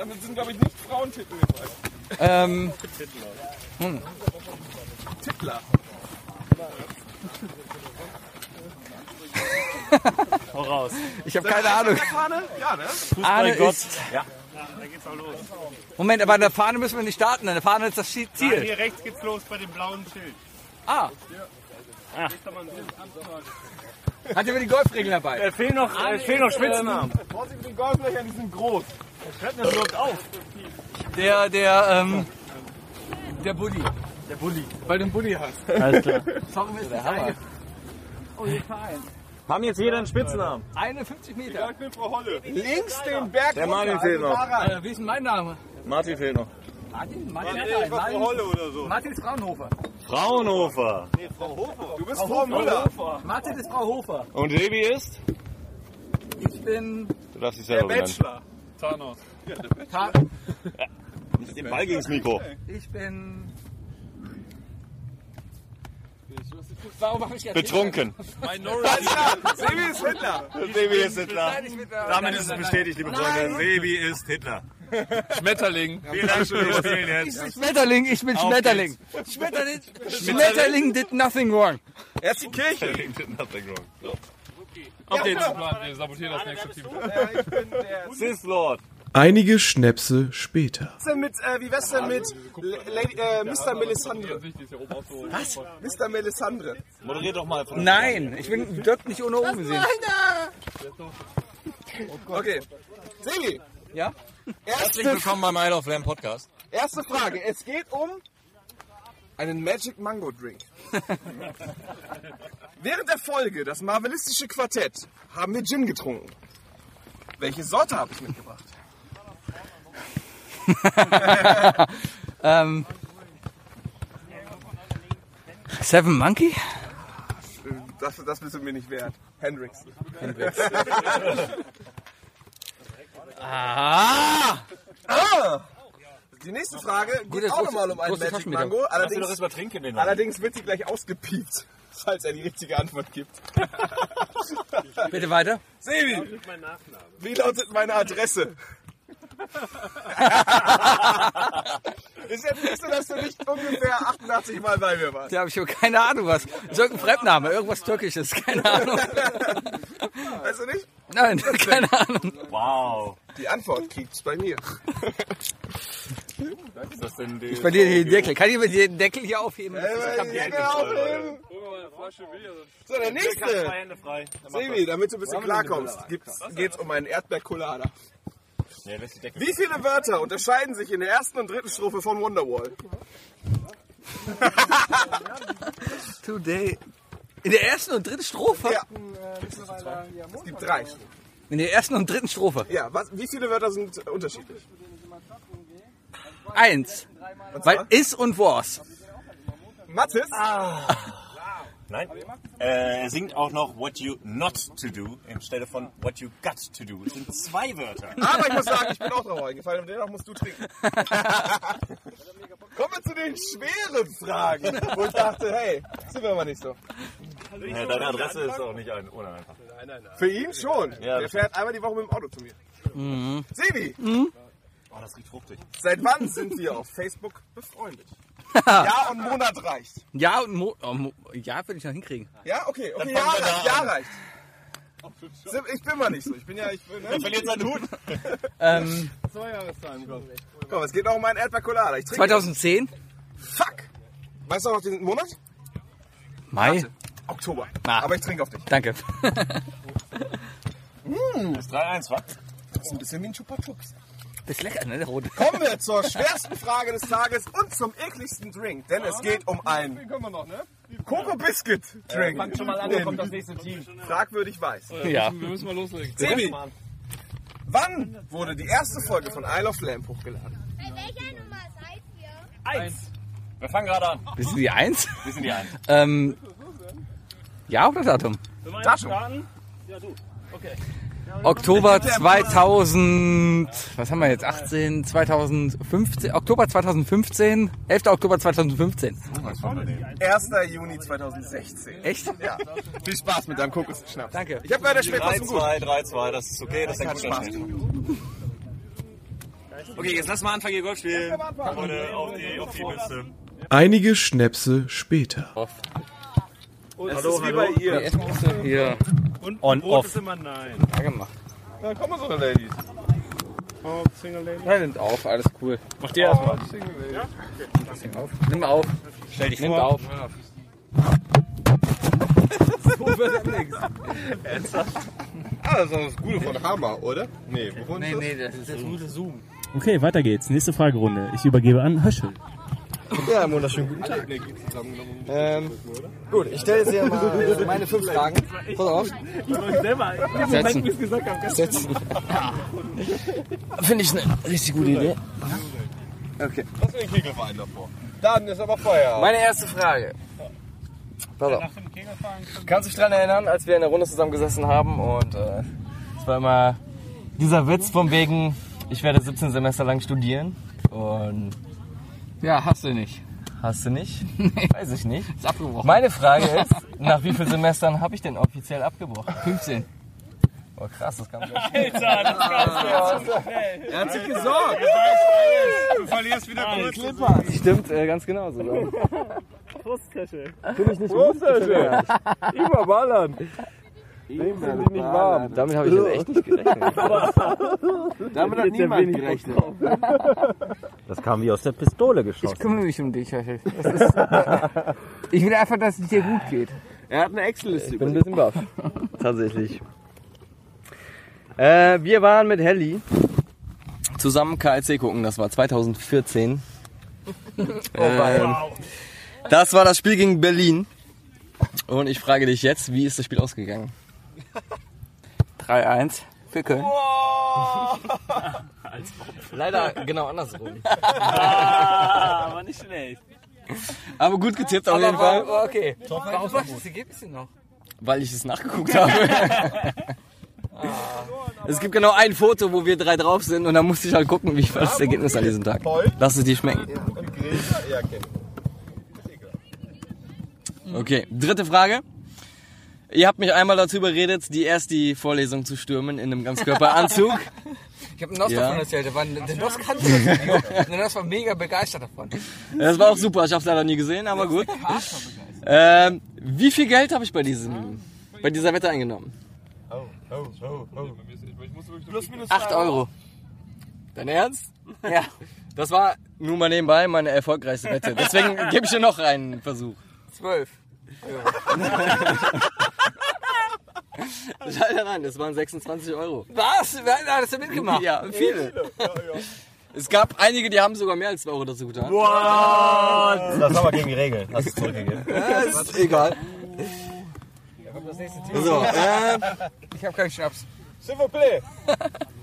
Damit sind, glaube ich, nicht Frauentitel gemeint. ähm, hm. Titler. Hau raus. Ich habe keine Ahnung. Fahne? Ja, ne? Arne Fußballgott. ist. Ja. Da geht's auch los. Moment, aber an der Fahne müssen wir nicht starten. An der Fahne ist das Ziel. Nein, hier rechts geht's los bei dem blauen Schild. Ah, Ah. Da hat ihr die Golfregeln dabei? Es fehlen noch, es fehlen noch Spitznamen. Vorsicht mit den Golflöchern, die sind groß. Schreibt das überhaupt auf? Der, der, ähm, der Bulli. Der Bulli. Weil du einen Bulli hast. Alles klar. Sorry, mir ist nicht eingefallen. Oh, hier Verein. Haben jetzt jeder einen Spitznamen? 51 Meter. Ich bin Frau Holle. Links den Berg Der Martin runter, fehlt noch. Äh, wie ist denn mein Name? Martin fehlt noch. Martin? Martin, Nee, Martin, ich war Frau Holle oder so. Martin ist Fraunhofer. Fraunhofer. Frau Hofer. Du bist Frau Müller. Martin ist Frau Hofer. Und Sebi ist? Ich bin Du darfst dich Der selber benennen. Bachelor. Thanos. Ta Nicht den Ball gegens Mikro. Ich bin. Warum habe ich jetzt Betrunken. Minority. Sebi ist Hitler. Sebi ist Hitler. Ich bin, Damit ist es bestätigt, liebe Freunde. Sebi ist Hitler. Schmetterling. Vielen Dank für das Spielen jetzt. Schmetterling, ich bin Schmetterling. Schmetterling. Schmetterling did nothing wrong. Er ist die Kirche. Schmetterling did nothing wrong. Auf den Plan. Wir sabotieren das nächste Team. Ich bin der. Sith Lord. Einige Schnäpse später. Was denn mit, äh, wie wär's denn mit Lady, äh, Mr. Melisandre? Was? Mr. Melisandre. Moderiert doch mal. von- Nein, ich bin Dirk nicht ohne oben gesehen. Okay. Sebi, Ja? Herzlich erste, willkommen beim Isle of Lamb Podcast. erste Frage. Es geht um einen Magic Mango Drink. Während der Folge, das marvelistische Quartett, haben wir Gin getrunken. Welche Sorte habe ich mitgebracht? ähm, Seven Monkey? Das, das bist du mir nicht wert. Hendrix. Ah! Ah! Die nächste Frage geht Gut, das auch große- nochmal um einen große Magic Taschenmeter. Mango. Lass doch Allerdings, erstmal trinken, den allerdings wird sie gleich ausgepiept, falls er die richtige Antwort gibt. Bitte weiter. Sebi, wie lautet meine Adresse? Ist jetzt nicht so, dass du nicht ungefähr 88 Mal bei mir warst. Da habe ich schon keine Ahnung was. Ist irgendein Fremdname, irgendwas Türkisches, keine Ahnung. Weißt du nicht? Nein, keine Ahnung. Wow. Die Antwort kriegt's bei mir. Ist das denn. Ich bei dir den Deckel. Kann ich mir den Deckel hier aufheben? Äh, die Deckel aufheben. So, der nächste. Zwei Hände frei. Sebi, damit du ein bisschen klarkommst, geht's um einen Erdbeercolada. Ja, lass die Decke. Wie viele Wörter unterscheiden sich in der ersten und dritten Strophe von Wonderwall? Today. In der ersten und dritten Strophe? Ja. Es gibt drei. In der ersten und dritten Strophe. Ja, was, wie viele Wörter sind unterschiedlich? Eins. Weil is und was. Mathis? Nein. Äh, er singt auch noch What You Not To Do anstelle von What You Got To Do. Es sind zwei Wörter. Aber ich muss sagen, ich bin auch drauf eingefallen und dennoch musst du trinken. Kommen wir zu den schweren Fragen, wo ich dachte, hey, sind wir mal nicht so. Ja, deine Adresse ist auch nicht ein, uneinfach. Für ihn schon. Ja, Der das- fährt einmal die Woche mit dem Auto zu mir. Mhm. Sebi, Oh, das riecht fruchtig. seit wann sind wir auf Facebook befreundet? Jahr und Monat reicht. Ja und Mo oh, Mo ja, würde ich noch hinkriegen. Ja, okay, okay, Dann ja fangen wir reicht, da ja an. reicht. Ich bin mal nicht so. Ich bin ja, ich bin, Er verliert seinen Hut. Ähm, Zwei Jahreszahlen, komm. Komm, es geht noch um einen Erdbeercolada. Ich trinke 2010? Fuck! Weißt du noch den Monat? Mai? Oktober. Ah. Aber ich trinke auf dich. Danke. Mmh. Das ist 3-1, was? Das ist ein bisschen wie ein Chupa Chups. Ist lecker, ne, rote. Kommen wir zur schwersten Frage des Tages und zum ekligsten Drink, denn es geht um einen Coco Biscuit Drink. Fangt schon mal an, kommt das nächste Team. Fragwürdig weiß. Ja. Wir müssen mal loslegen. Sebi, wann wurde die erste Folge von Isle of Lamp hochgeladen? Bei welcher Nummer seid ihr? Eins. Wir fangen gerade an. Wir sind die Eins? Wir sind die Eins. Ähm, ja oder Datum? Datum. Ja, du. Okay. Oktober 2000, was haben wir jetzt? 18, 2015, Oktober 2015, 11. Oktober 2015. 1. Juni 2016. Echt? Ja. Viel Spaß mit deinem Kokosschnaps. Danke. Ich habe leider 3, trotzdem gut. 2, 3, 2, das ist okay, das ist ein Hat guter Spaß. Schnitt. Okay, jetzt lass mal anfangen, hier Golf spielen. Freunde, auf die, auf die Liste. Einige Schnäpse später. Es ist wie bei ihr. Hier. Und On, Brot off. ist immer nein. Ja, gemacht. Na, komm mal so, Ladies. Oh, Single Lady. Ja, nimmt auf, alles cool. Macht ihr erstmal. Ja? Nimm auf. Nimm auf. Stell dich Nimm vor. auf. so wird er nix. Ah, das ist das Gute von Hammer, oder? Nee, wovon Nee, ist nee, das ist das gute Zoom. Okay, weiter geht's. Nächste Fragerunde. Ich übergebe an Höschel. Ja, einen wunderschönen guten Tag. Ähm, gut, ich stelle jetzt hier mal meine fünf Fragen. Pass auf. selber in dem Moment, wie ich es gesagt habe, Setzen. Finde ich eine richtig gute Idee. Okay. Für ein Kegelverein davor? Dann ist aber Feuer. Meine erste Frage. Pass auf. Kannst du dich daran erinnern, als wir in der Runde zusammengesessen haben und äh, es war immer dieser Witz von wegen, ich werde 17 Semester lang studieren und Ja, hast du nicht. Hast du nicht? Weiß ich nicht. Ist abgebrochen. Meine Frage ist, nach wie vielen Semestern habe ich denn offiziell abgebrochen? 15. Oh krass, das kam gleich. Alter, das kannst du Er hat sich gesorgt. Du verlierst wieder kurz. Stimmt, äh, ganz genau so. Brusthäsche. Finde ich nicht gut. Überballern. Dem bin ich nicht warm. Damit habe ich jetzt echt nicht gerechnet. Damit hat niemand gerechnet. Das kam wie aus der Pistole geschossen. Ich kümmere mich um dich. Das ist, ich will einfach, dass es dir gut geht. Er hat eine Excel-Liste Ich bin ein bisschen baff. Tatsächlich. Äh, wir waren mit Helly zusammen KLC gucken, das war 2014. ähm, das war das Spiel gegen Berlin. Und ich frage dich jetzt, wie ist das Spiel ausgegangen? 3-1 für Köln. Leider genau andersrum. Ah, aber nicht schlecht. Aber gut getippt auf jeden Fall. war- Okay. Warum machst du das Ergebnis denn noch? Weil ich es nachgeguckt habe. Es gibt genau ein Foto, wo wir drei drauf sind und da musste ich halt gucken, wie war das Ergebnis an diesem Tag. Lass es dir schmecken. Okay, dritte Frage. Ihr habt mich einmal dazu überredet, die erst die Vorlesung zu stürmen in einem Ganzkörperanzug. Ich habe Nos Ja. davon erzählt. Der, war, der Nos kannte das Video. Der Nos war mega begeistert davon. Das war auch super, ich habe es leider nie gesehen, aber gut. Ähm, wie viel Geld habe ich bei diesem, bei dieser Wette eingenommen? Oh, oh, oh, oh. Plus minus 8 Euro. Dein Ernst? Ja. Das war nur mal nebenbei meine erfolgreichste Wette. Deswegen gebe ich dir noch einen Versuch. 12. Leider nein, das waren 26 Euro. Was? Wer hat das denn mitgemacht? Ja, viele. Es gab einige, die haben sogar mehr als 2 Euro dazu getan. What? Das ist aber gegen die Regeln. Hast du zurückgegeben. Ja, ist egal. So, äh, Ich habe keinen Schnaps. S'il vous plaît.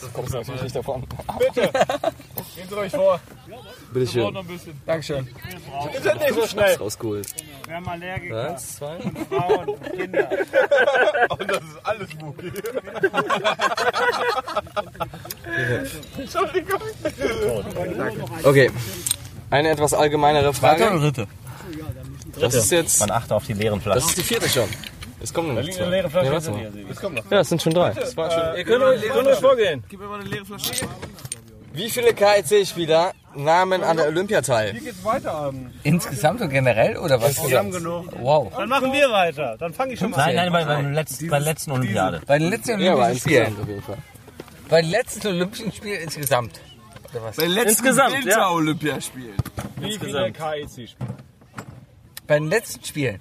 das kommst du natürlich nicht davon. Bitte. Nehmt euch vor. Bitteschön. Dankeschön. Ihr seid nicht so schnell. Rausgeholt. Wir haben Allergiker. Eins, zwei. Und Frauen, und Kinder. Und das ist alles Mucki. Entschuldigung. Okay. Eine etwas allgemeinere Frage. Dritte? Das ist jetzt. Man achte auf die leeren Flaschen. Das ist die vierte schon. Es kommen noch Da nicht liegt zwei. eine leere Flasche hinter dir, Es kommt noch. Ja, es sind schon drei. Das war schon. Ihr könnt euch- ihr könnt euch vorgehen. Gib mir mal eine leere Flasche. Wie viele KIC-Spieler nahmen an der Olympia teil? Hier geht's weiter an. Insgesamt und generell oder was? Wir haben genug. Wow. Dann machen wir weiter. Dann fange ich schon mal Nein, an. nein, bei, beim letzten, bei der letzten Olympiade. Bei den letzten Olympischen Spielen. insgesamt auf jeden Fall. Bei den letzten Olympischen Spielen insgesamt. Oder was? Bei den letzten Insgesamt, ja. Winter-Olympiaspielen. Wie viele KEC-Spiele? Bei den letzten Spielen.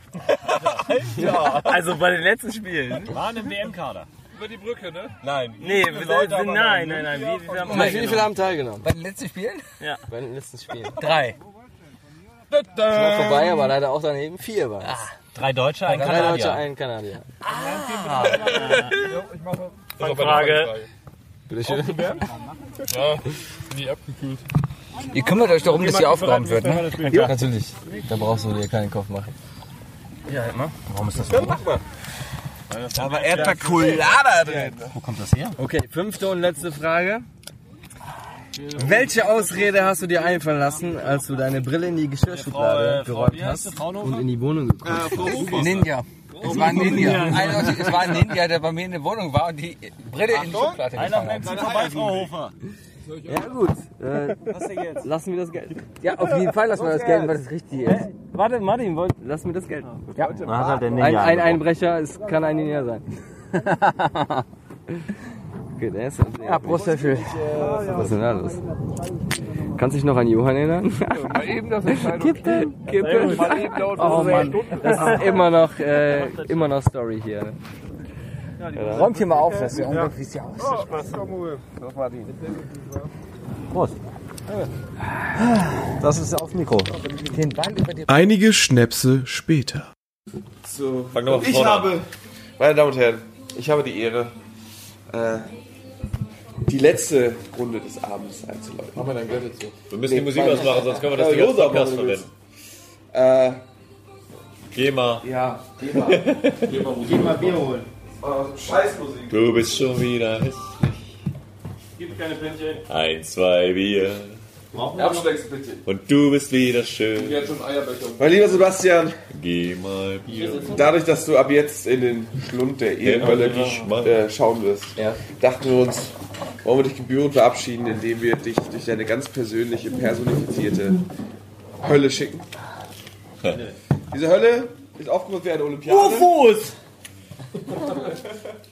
Ja. Also bei den letzten Spielen. Waren im WM-Kader. Über die Brücke, ne? Nein. Nee, wir sind, nein, nein, nein. Wie, wir haben Wie viele, wie viele haben teilgenommen? Bei den letzten Spielen? Ja. Bei den letzten Spielen. Drei. Knapp vorbei, aber leider auch daneben. Vier waren es. Drei Deutsche, ein Drei Kanadier. Deutsche, ein Kanadier. Fangfrage. Bitteschön. Ja, nie abgekühlt. Ihr kümmert euch darum, dass hier aufgeräumt wird, ne? Ja. Natürlich. Da brauchst du dir keinen Kopf machen. Ja, immer. Warum ist das so? Da war Erdbeercolada drin. Wo kommt das her? Okay, fünfte und letzte Frage. Welche Ausrede hast du dir einfallen lassen, als du deine Brille in die Geschirrschublade geräumt hast und in die Wohnung gekommen bist? Ninja. Es war ein Ninja. Es war ein Ninja, der bei mir in der Wohnung war und die Brille in die Schublade Einer gefangen hat. sie vorbei, Frau Hofer. Ja gut. Äh, Was denn jetzt? lassen wir das Geld. Ja, auf jeden Fall lassen wir das Geld, weil das richtig ist. Äh, warte, Martin, wollt, lass mir das Geld. Ja. Man hat halt ein, Ninja ein. Einbrecher, es kann ein Ninja sein. okay, der ist Ja, Prost dafür. Was ist denn da los? Kannst du dich noch an Johann erinnern? Mal eben das Entscheidung. Mal eben laut Oh Mann, das ist immer noch, äh, immer noch Story hier. Ne? Räumt hier mal auf, das ist ja wie es hier aussieht. Oh, Spaß, komm, Uwe. Das war die. Prost. Das ist aufs Mikro. Den Ball über die Einige Schnäpse später. So, Fang doch ich vorne habe, meine Damen und Herren, ich habe die Ehre, äh, die letzte Runde des Abends einzuläuten. Machen wir dein Geld so. Wir müssen die Musik ausmachen, sonst können wir das nicht als Podcast verwenden. Äh, Geh mal. ja. Geh mal, Geh mal Bier holen. Oh, Scheißmusik. Du bist schon wieder hässlich. Gibt keine Pünktchen. Ein, zwei Bier. Abschlägst bitte. Und du bist wieder schön. Jetzt schon Eierbecher. Mein lieber Sebastian, Geh mal Bier. dadurch, dass du ab jetzt in den Schlund der Ehrenhölle Ja. äh, schauen wirst, dachten wir uns, wollen wir dich gebührend verabschieden, indem wir dich durch deine ganz persönliche, personifizierte Hölle schicken. Diese Hölle ist aufgebaut wie eine Olympiade. UFOs!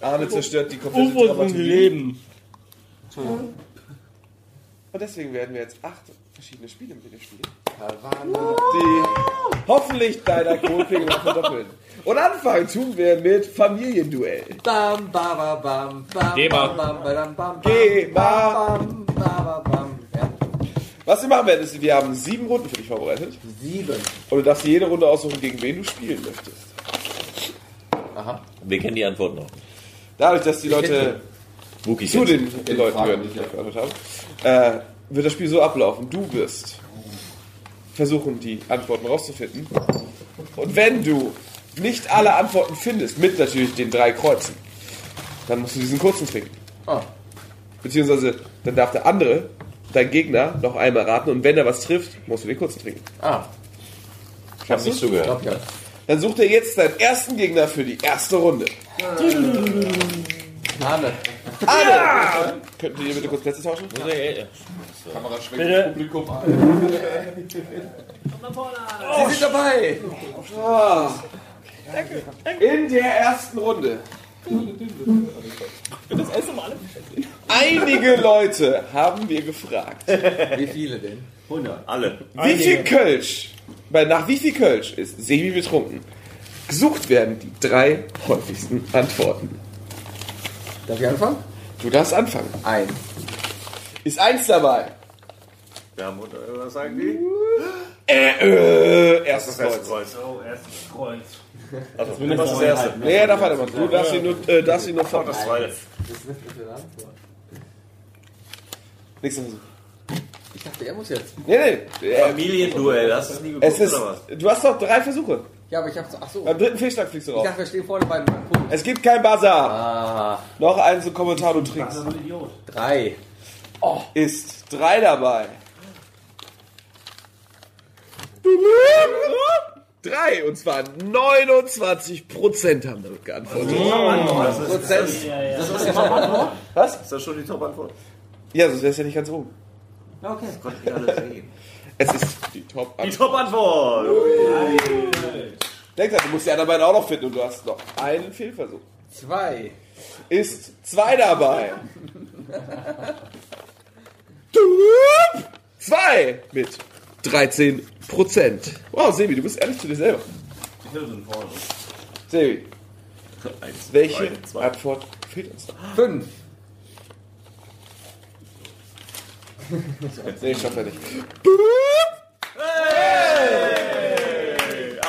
Arne zerstört die komplette UFOs Dramaturgie. Leben. Und deswegen werden wir jetzt acht verschiedene Spiele mit dir spielen. Die hoffentlich dein Alkoholpegel noch verdoppeln. Und anfangen tun wir mit Familienduell. Bam, bam, bam, bam, bam, Geh mal. bam, bam, bam, bam, Geh mal. bam, bam, bam, bam. Ja. Was wir machen werden, ist, wir haben sieben Runden für dich vorbereitet. Sieben. Und du darfst dir jede Runde aussuchen, gegen wen du spielen möchtest. Aha. Wir kennen die Antworten noch. Dadurch, dass die Leute Wookies zu den, den Leuten gehören, die ich geantwortet habe, äh, wird das Spiel so ablaufen. Du wirst versuchen, die Antworten rauszufinden. Und wenn du nicht alle Antworten findest, mit natürlich den drei Kreuzen, dann musst du diesen kurzen trinken. Ah. Beziehungsweise dann darf der andere, dein Gegner, noch einmal raten und wenn er was trifft, musst du den kurzen trinken. Ah. Ich habe nicht zugehört. Glaub ja. Dann sucht er jetzt deinen ersten Gegner für die erste Runde. Arne. Arne! Könntet ihr bitte kurz Plätze tauschen? Kamera schwenkt das Publikum an. Sie sind dabei. Ah. In der ersten Runde. Einige Leute haben wir gefragt. Wie viele denn? 100. Alle. Wie viel Kölsch, weil nach wie viel Kölsch ist Sebi betrunken? Gesucht werden die drei häufigsten Antworten. Darf ich anfangen? Du darfst anfangen. Ein. Ist eins dabei? Ja, Mutter, was sagen die? Äh, äh, erstes Das Kreuz. Kreuz. Oh, erstes Kreuz. Also, du machst das erste. Nee, er darf weitermachen. Du darfst ihn nur, äh, darfst ihn nur vor. Das zweite. Nächster Versuch. Ich dachte, er muss jetzt. Nee, nee. äh, Familienduell, hast du das nie geguckt, Es ist, oder was? du hast noch drei Versuche. Ja, aber ich hab's. Ach so. Beim dritten Fehlschlag fliegst du Ich raus. dachte, wir stehen vorne bei einem Punkt. Es gibt kein Bazar. Ah. Noch einen zum Kommentar, du trinkst. Drei. Ist drei dabei. Drei, und zwar 29% haben damit geantwortet. Prozent. Das ist die Top-Antwort? Was? Ist das schon die Top-Antwort? Ja, sonst wäre es ja nicht ganz oben. Okay. Konnten die alle sehen. Es ist die top Die Top-Antwort! Denk dran, du musst die anderen beiden auch noch finden und du hast noch einen Fehlversuch. Zwei. Ist zwei dabei. Zwei mit 13% Wow, Sebi, du bist ehrlich zu dir selber. Die Hill sind vorne. Sebi, Eins, welche zwei, zwei. Antwort fehlt uns noch? Fünf. Nee, schafft er nicht.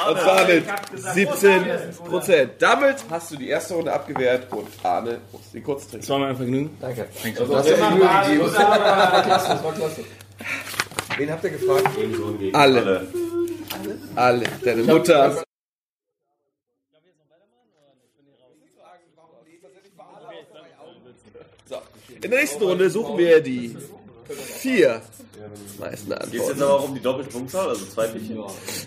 Und zwar mit 17% Damit hast du die erste Runde abgewehrt und Arne muss den kurz trinken. Das war mein Vergnügen. Danke. Thanks. Du hast ja Mühe gegeben. Das war klasse, das war klasse. Wen habt ihr gefragt? Alle. Alle. Deine Mutter. So. In der nächsten Runde suchen wir die vier meisten Geht es jetzt aber auch um die doppelte Punktzahl, also zwei Pünktchen?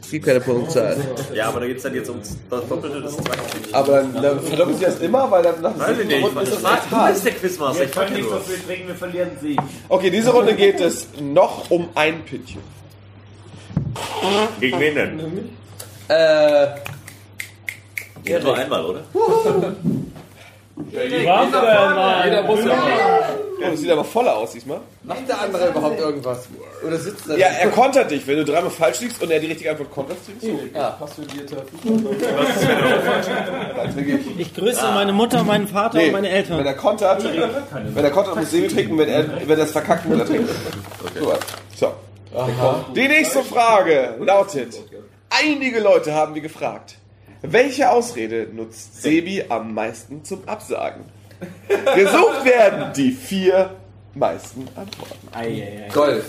Es gibt keine Punktzahl. Ja, aber da geht es dann jetzt um das Doppelte des zweiten Pünktchen. Aber dann, dann verdoppelt sich das immer, weil dann nach Weiß ich nicht, Runden ist das echt du bist der Quizmaster, ich frag nicht so viel trinken, wir verlieren sie. Okay, diese Runde geht es noch um ein Pünktchen. Gegen wen denn? Äh. Geht nur einmal, oder? Jeder muss ja. Oh, das sieht aber voller aus diesmal. Macht der andere überhaupt irgendwas? Oder sitzt er Ja, er kontert dich. Wenn du dreimal falsch liegst und er die richtige Antwort kontert, ziehst du. Ja. Ich grüße meine Mutter, meinen Vater Nee, und meine Eltern. Wenn er kontert, wenn er kontert, muss Sebi trinken. Wenn er, wenn er es verkackt, muss er trinken. So. so. Die nächste Frage lautet: Einige Leute haben wir gefragt. Welche Ausrede nutzt Sebi am meisten zum Absagen? Gesucht werden die vier meisten Antworten. Golf.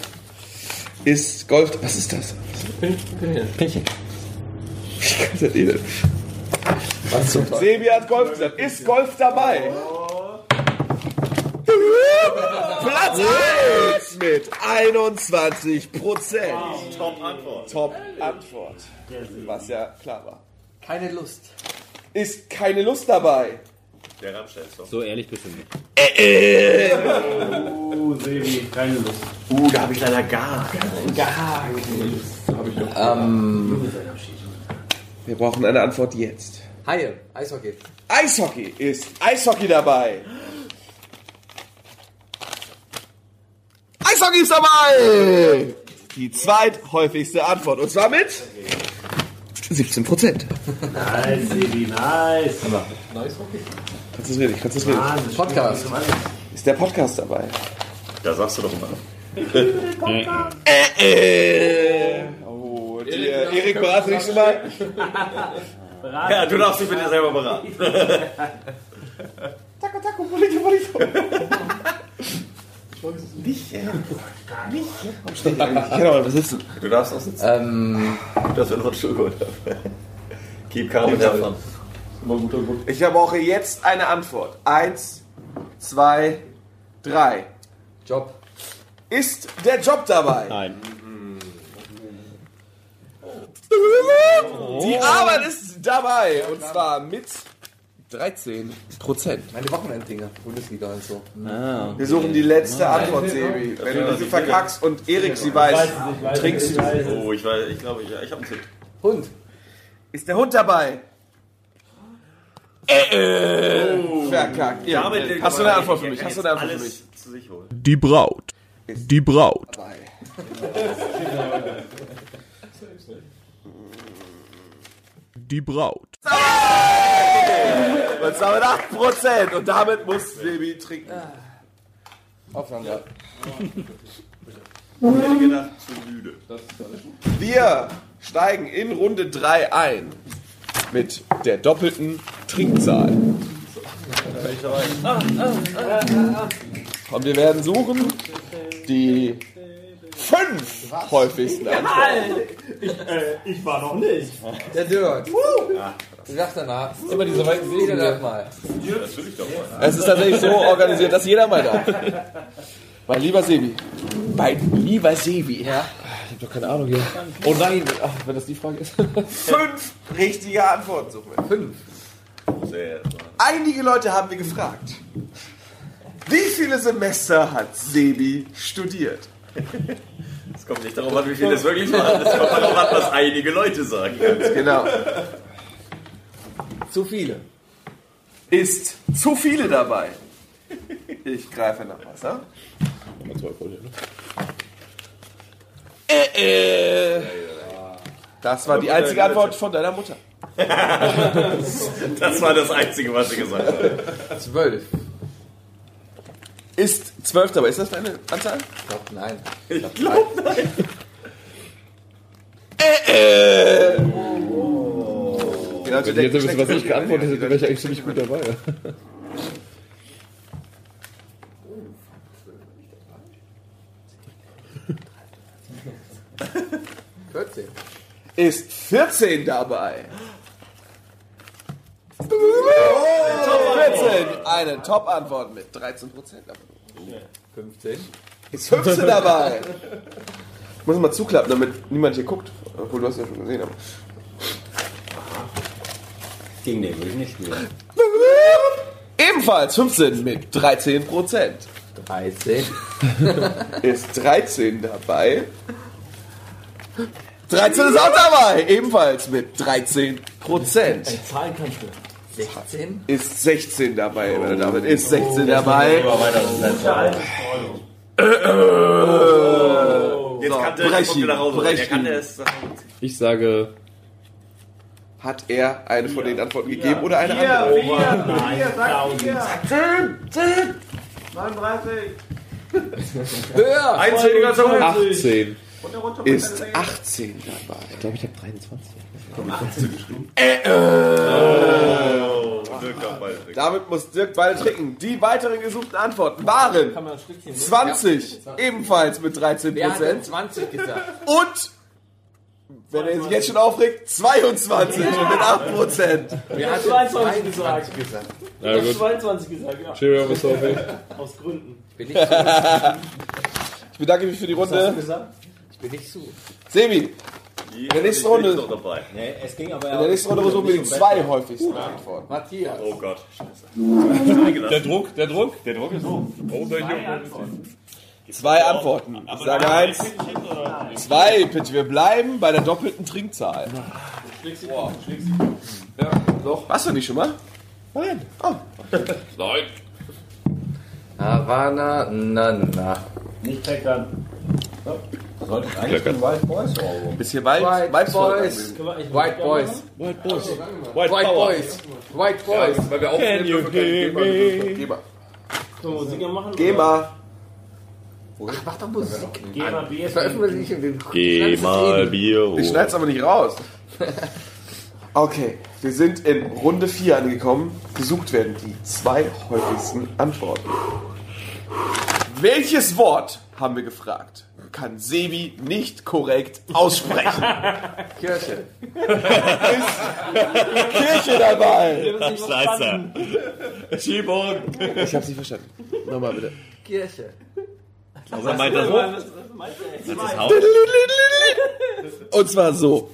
Ist Golf. Was ist das? Pünktchen. Wie kann das denn? Sebi hat Golf gesagt. Ist Golf dabei? Platz 1 mit 21 Prozent. Top Antwort. Top Antwort. Was ja klar war. Keine Lust. Ist keine Lust dabei. Der Rammstein-Song. So ehrlich bist du nicht. Äh, äh. Oh, Sebi, keine Lust. Uh, da habe ich leider gar keine. Gar Ähm. Wir brauchen eine Antwort jetzt. Haie. Eishockey. Eishockey. Ist Eishockey dabei? Eishockey ist dabei! Die zweithäufigste Antwort. Und zwar mit 17 Prozent. Nice, Sebi, nice. Kannst du es reden? Kannst du es reden? Podcast. Ist der Podcast dabei? Da sagst du doch mal. Äh, äh. Oh, die, äh, Erik, berate dich schon mal. Ja, du darfst dich mit dir selber beraten. Taco, taco, polito, polito. Nicht, ja. Nicht. Ich kann auch mal sitzen. Du darfst auch sitzen. Ähm. Das wird noch geholt. Keep calm and have fun. Ich brauche jetzt eine Antwort. Eins, zwei, drei. Job. Ist der Job dabei? Nein. Die Arbeit ist dabei. Und zwar mit 13 Prozent. Meine Wochenenddinger. Bundesliga und so. Ah, Wir suchen die letzte Antwort, Sebi. Wenn du diese verkackst und Erik sie weiß, trinkst du. Oh, ich weiß, ich glaube, ich, ich habe einen Tipp. Hund. Ist der Hund dabei? Äh, äh. Verkackt. Ja. Damit Hast du eine Antwort für mich? Hast du eine Antwort für mich? zu sich holen. Die Braut. Die Braut. Die Braut. Und zwar mit 8 Prozent. Und damit muss Sebi trinken. Aufeinander. Ich hätte gedacht, zu müde. Wir steigen in Runde 3 ein. Mit der doppelten Trinkzahl. Und wir werden suchen die fünf häufigsten Antworten. Ich, äh, ich war noch nicht. Der Dirt. Du sagst danach. Immer diese weiten Wege darf mal. Das will ich doch mal. Es ist tatsächlich so organisiert, dass jeder mal darf. Mein lieber Sebi. Mein lieber Sebi. Ja. Ich hab doch keine Ahnung hier. Oh nein, ach, wenn das die Frage ist. Fünf richtige Antworten suchen wir. Fünf. Sehr. Einige Leute haben wir gefragt. Wie viele Semester hat Sebi studiert? Es kommt nicht darauf an, wie viele es wirklich waren. Es kommt darauf an, was einige Leute sagen. Ganz genau. Zu viele. Ist zu viele dabei? Ich greife nach Wasser. Äh, äh. Das war die einzige Antwort von deiner Mutter. Das war das Einzige, was sie gesagt hat. Zwölf. Ist zwölf dabei? Ist das deine Anzahl? Ich glaub, nein. Ich glaube nein. Äh, äh. Wenn ihr jetzt wisst, was ich geantwortet hätte, wäre ich eigentlich ziemlich gut dabei. ist 14 dabei. 14, eine Top-Antwort mit 13 Prozent. 15. Ist 15 dabei. Ich muss mal zuklappen, damit niemand hier guckt. Obwohl, du hast ja schon gesehen. Aber. Gegen den würde ich nicht spielen. Ebenfalls 15 mit 13 Prozent. 13. Ist 13 dabei. 13 ist auch dabei. Ebenfalls mit 13 Prozent. Zahlen kannst du. 16? Ist 16 dabei, meine Damen. Ist 16 dabei. Jetzt kann der Brechi, kommt nach Hause. Brechi. Der kann es. Ich sage. Hat er eine von den Antworten gegeben oder eine andere? vier, vier, vier. 10, 10. 39. Höher! Einzelliger zum 18. Ist 18 dabei. Ich glaube, ich habe 23. Äh, Oh, Dirk darf beide trinken. Damit muss Dirk beide trinken. Die weiteren gesuchten Antworten waren Kann man das Stückchen nehmen? 20, ebenfalls mit 13 Wer hat denn Prozent. 20 gesagt? Und, wenn er sich jetzt schon aufregt, 22 mit 8 Prozent. Wer hat 22 denn gesagt. 22 gesagt? Ich Ja, hab gut. 22 gesagt, ja. Cheerio, was hoffe ich. Aus Gründen. Ich bin nicht so. Ich bedanke mich für die Was hast du Runde. gesagt? Ich bin nicht so. Sebi, in der nächsten Ich bin Runde. Nee, es ging aber in der nächsten Runde versuchen wir die zwei häufigsten Antworten. Matthias. Oh Gott. Scheiße. Der Druck, der Druck. Der Druck ist hoch. Oh, der Junge. Zwei Antworten. Ich sage eins, zwei, bitte. Wir bleiben bei der doppelten Trinkzahl. Ja, doch. Warst du nicht schon mal? Nein. Oh. Nein. Havana, na, na. Nicht kleckern. Sollte eigentlich ein Wild Boys Ohrwurm. Bisschen Wald, White Waldvolk Boys. anmelden. White Boys. White Boys. White Boys. White Boys. Weil wir aufnehmen, dürfen Geber wir Musiker machen? Geh mal. Ach, mach doch Musik. Geh mal Bier. Veröffentlichen wir den Geh mal Bier Ich hoch. schneid's aber nicht raus. Okay, wir sind in Runde 4 angekommen. Gesucht werden die zwei häufigsten Antworten. Welches Wort, haben wir gefragt, kann Sebi nicht korrekt aussprechen? Kirche. Kirche dabei. Scheiße. Schiebung. Ich hab's nicht verstanden. Nochmal bitte. Kirche. Also er meint das Haus. Und zwar so.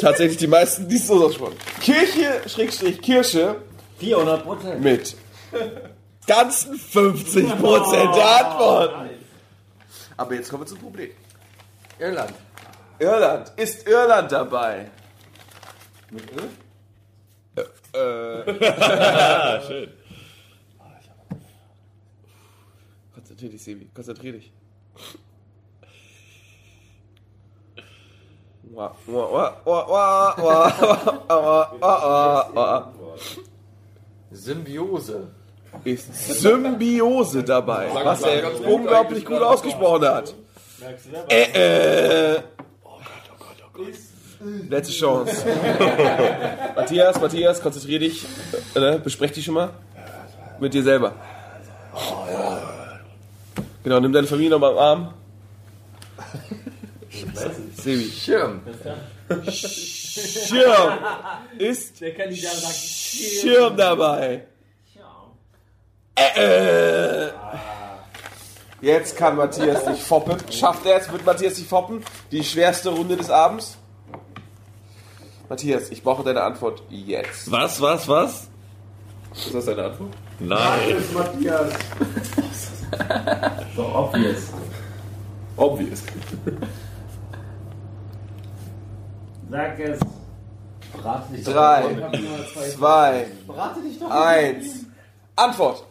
Tatsächlich die meisten, die es so aussprechen. Kirche, Schrägstrich, Kirsche 400 Prozent. mit ganzen 50 Prozent der Antworten. Aber jetzt kommen wir zum Problem. Irland. Irland. Ist Irland dabei? Mit Öl? Äh. Ah, schön. Konzentrier dich, Sebi. Konzentrier dich. Symbiose. Ist Symbiose dabei, sagen, was er unglaublich gut ausgesprochen hat. Äh, äh. Oh Gott, oh Gott, oh Gott. Letzte Chance. Matthias, Matthias, konzentrier dich. Äh, ne? Besprech dich schon mal mit dir selber. Genau, nimm deine Familie nochmal am Arm. Sebi. Schirm. Schirm. Ist Der Kandidat sagt Schirm dabei. Äh, äh. Jetzt kann Matthias sich foppen. Schafft er es? Wird Matthias sich foppen? Die schwerste Runde des Abends? Matthias, ich brauche deine Antwort jetzt. Was, was, was? Ist das deine Antwort? Nein. Matthias. Doch obvious. Obvious. Sag es. Rate dich doch. Drei, zwei, Berate dich doch. eins. Antwort.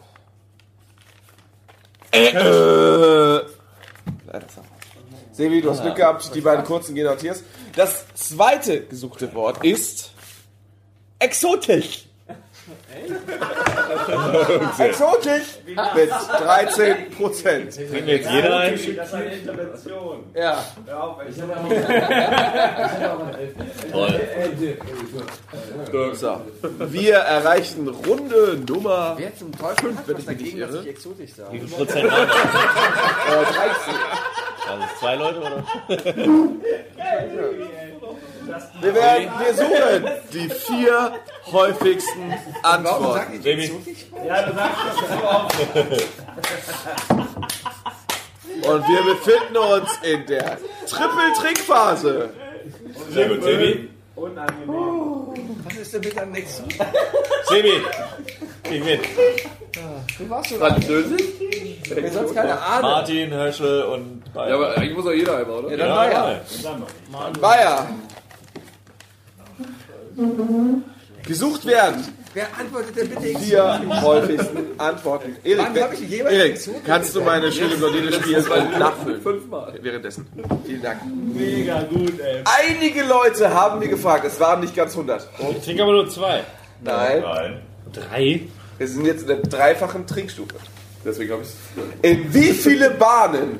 Äh, äh. Sebi, du hast Glück gehabt, die beiden kurzen gehen Matthias. Das zweite gesuchte Wort ist exotisch. Exotisch mit 13 Prozent. Trinkt jetzt jeder ein? Das ist eine Intervention. Ja. Hör auf, ich Toll. So. Wir erreichen Runde Nummer Wer zum Teufel fünf, hat wenn was ich mich nicht dagegen, dass irre. ich exotisch sage? Wie viel Prozent haben wir? Äh, 13. Also zwei Leute oder? Wir werden, wir suchen die vier häufigsten Antworten. Ja, du sagst das so oft. Und wir befinden uns in der Triple-Trick-Phase. Sehr gut, Sebi. Was ist denn mit am nächsten? Sebi, ich mit. Du warst schon Französisch? Wir sonst keine Ahnung. Martin, Höschel und Bayer. Ja, aber eigentlich muss auch jeder einmal, oder? Ja, dann Bayer. Bayer. Gesucht werden Wer antwortet denn bitte vier häufigsten Antworten. Erik, Wann hab ich die jeweils Erik gesucht? kannst du meine schöne Blondine spielen und nachfüllen? Fünfmal. Währenddessen. Vielen Dank. Mega gut, ey. Einige Leute haben mir gefragt, es waren nicht ganz 100. Ich trinke aber nur zwei. Nein, Nein. Drei? wir sind jetzt in der dreifachen Trinkstufe. Deswegen habe ich In wie viele Bahnen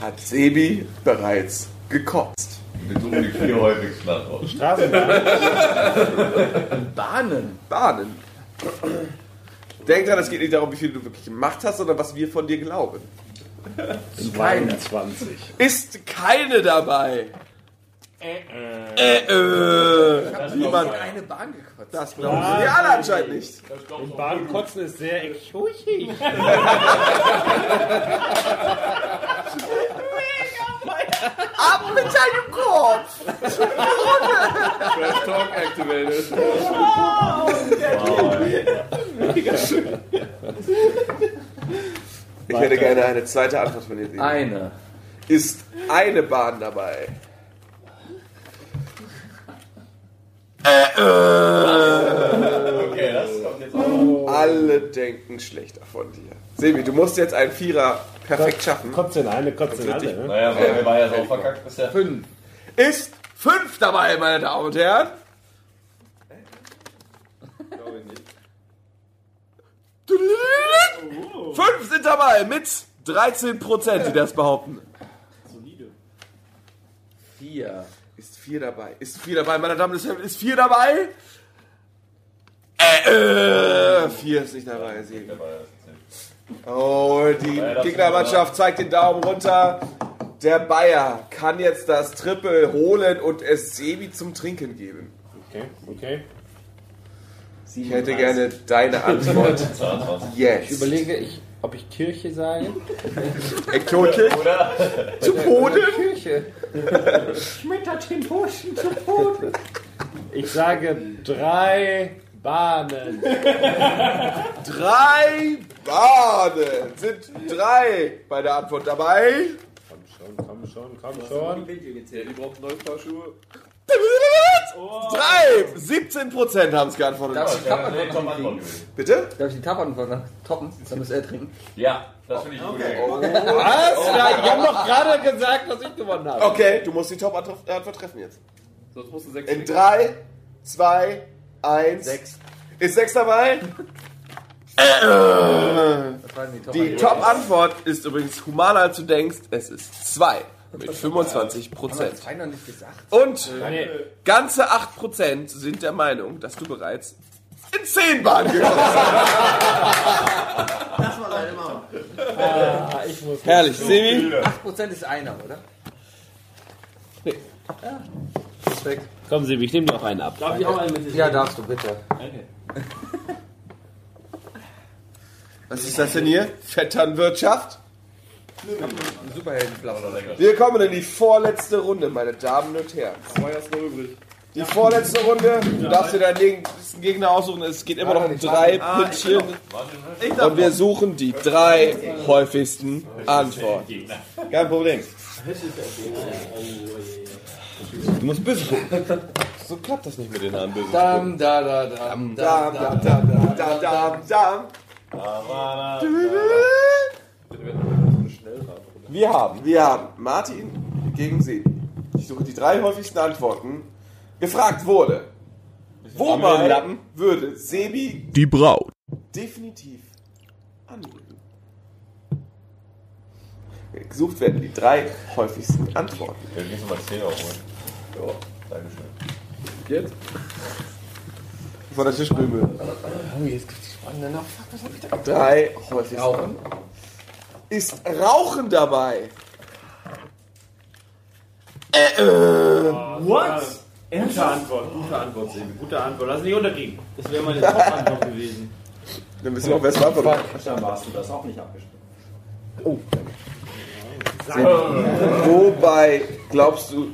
hat Sebi bereits gekotzt? Wir suchen die vier häufigsten Antworten. Straßenbahn. Bahnen. Bahnen. Denk dran, es geht nicht darum, wie viel du wirklich gemacht hast, sondern was wir von dir glauben. Keine. 20. Ist keine dabei. Äh, äh. Niemand. Eine Bahn gekotzt. Das glauben sie alle anscheinend nicht. Und Bahnkotzen ist sehr exotisch. Ab mit deinem Kopf! Trash Talk activated. Ich hätte gerne eine zweite Antwort von dir. Sebi. Eine. Ist eine Bahn dabei? Äh, äh. Okay, das kommt jetzt auch. Alle denken schlechter von dir. Sebi, du musst jetzt einen Vierer perfekt schaffen. Kotzt in eine, kotzt in alle. Ne? Naja, weil wir war ja so verkackt bisher. Fünf. Ist fünf dabei, meine Damen und Herren. Fünf sind dabei mit 13 Prozent, die das behaupten. Vier. Ist vier dabei. Ist vier dabei, meine Damen und Herren. Ist vier dabei? Äh, äh, vier ist nicht dabei. Sieben. Oh, die Gegnermannschaft zeigt den Daumen runter. Der Bayer kann jetzt das Triple holen und es Sebi zum Trinken geben. Okay, okay. Ich hätte gerne deine Antwort. Ich Yes. überlege, ich, ob ich Kirche sage. Kirche? Zu Boden? Kirche. Schmettert den Burschen zu Boden. Ich sage drei Bahnen. Drei Bahnen. Sind drei bei der Antwort dabei? Komm schon, komm schon, komm schon. Die braucht neue Paar Schuhe. Drei! 17 Prozent haben es geantwortet. Darf ich die Tab gewesen. Bitte? Darf ich die Tab antworten toppen? Dann muss er trinken. Ja, das finde ich gut. Was? Ja, ich habe doch gerade gesagt, dass ich gewonnen habe. Okay, du musst die Top-Antwort Antwort treffen jetzt. Sonst musst du sechs In drei, zwei, eins. Sechs. Ist sechs dabei? Das waren die Top Die Top-Antwort ist übrigens humaner als du denkst. Es ist zwei mit 25 Prozent. Zwei noch nicht gesagt. Und Nee. ganze 8 Prozent sind der Meinung, dass du bereits in 10 Bahnen gekommen bist. Das war deine Mama. Ah, ich muss Herrlich, Sebi. 8% ist einer, oder? Perfekt. Komm, Sebi, ich nehme dir auch einen ab. Darf ich auch einen mit Ja, darfst du, bitte. Was ist das denn hier? Vetternwirtschaft? Superheldenflamme. Wir kommen in die vorletzte Runde, meine Damen und Herren. Zwei hast du noch übrig. Die vorletzte Runde, du darfst dir deinen nächsten Gegner aussuchen. Es geht immer noch um drei Pünktchen. Und wir suchen die drei häufigsten Antworten. Kein Problem. Du musst böse gucken. So klappt das nicht mit den Haaren böse. Dam, da, da, dam, Dam, dam, dam, dam, dam, dam, dam. Wir haben, wir haben Martin gegen Sie. Ich suche die drei häufigsten Antworten. Gefragt wurde, wobei würde Sebi Die Braut. definitiv anlegen? Gesucht werden die drei häufigsten Antworten. Wir gehen mal 10 Euro holen. Ja, Dankeschön. Jetzt? Von der Tischbühne. Oh, jetzt gibt's die spannende noch. Fuck, was hab ich da? Drei häufigsten Rauchen. Ist Rauchen dabei? Äh, äh. What? Gute Antwort, gute Antwort, Sebi. Gute Antwort. Lass nicht unterkriegen. Das wäre meine Top-Antwort gewesen. Dann wissen wir auch, wer es war. von uns. Dann warst du das auch nicht abgestimmt. Oh. Wobei glaubst du,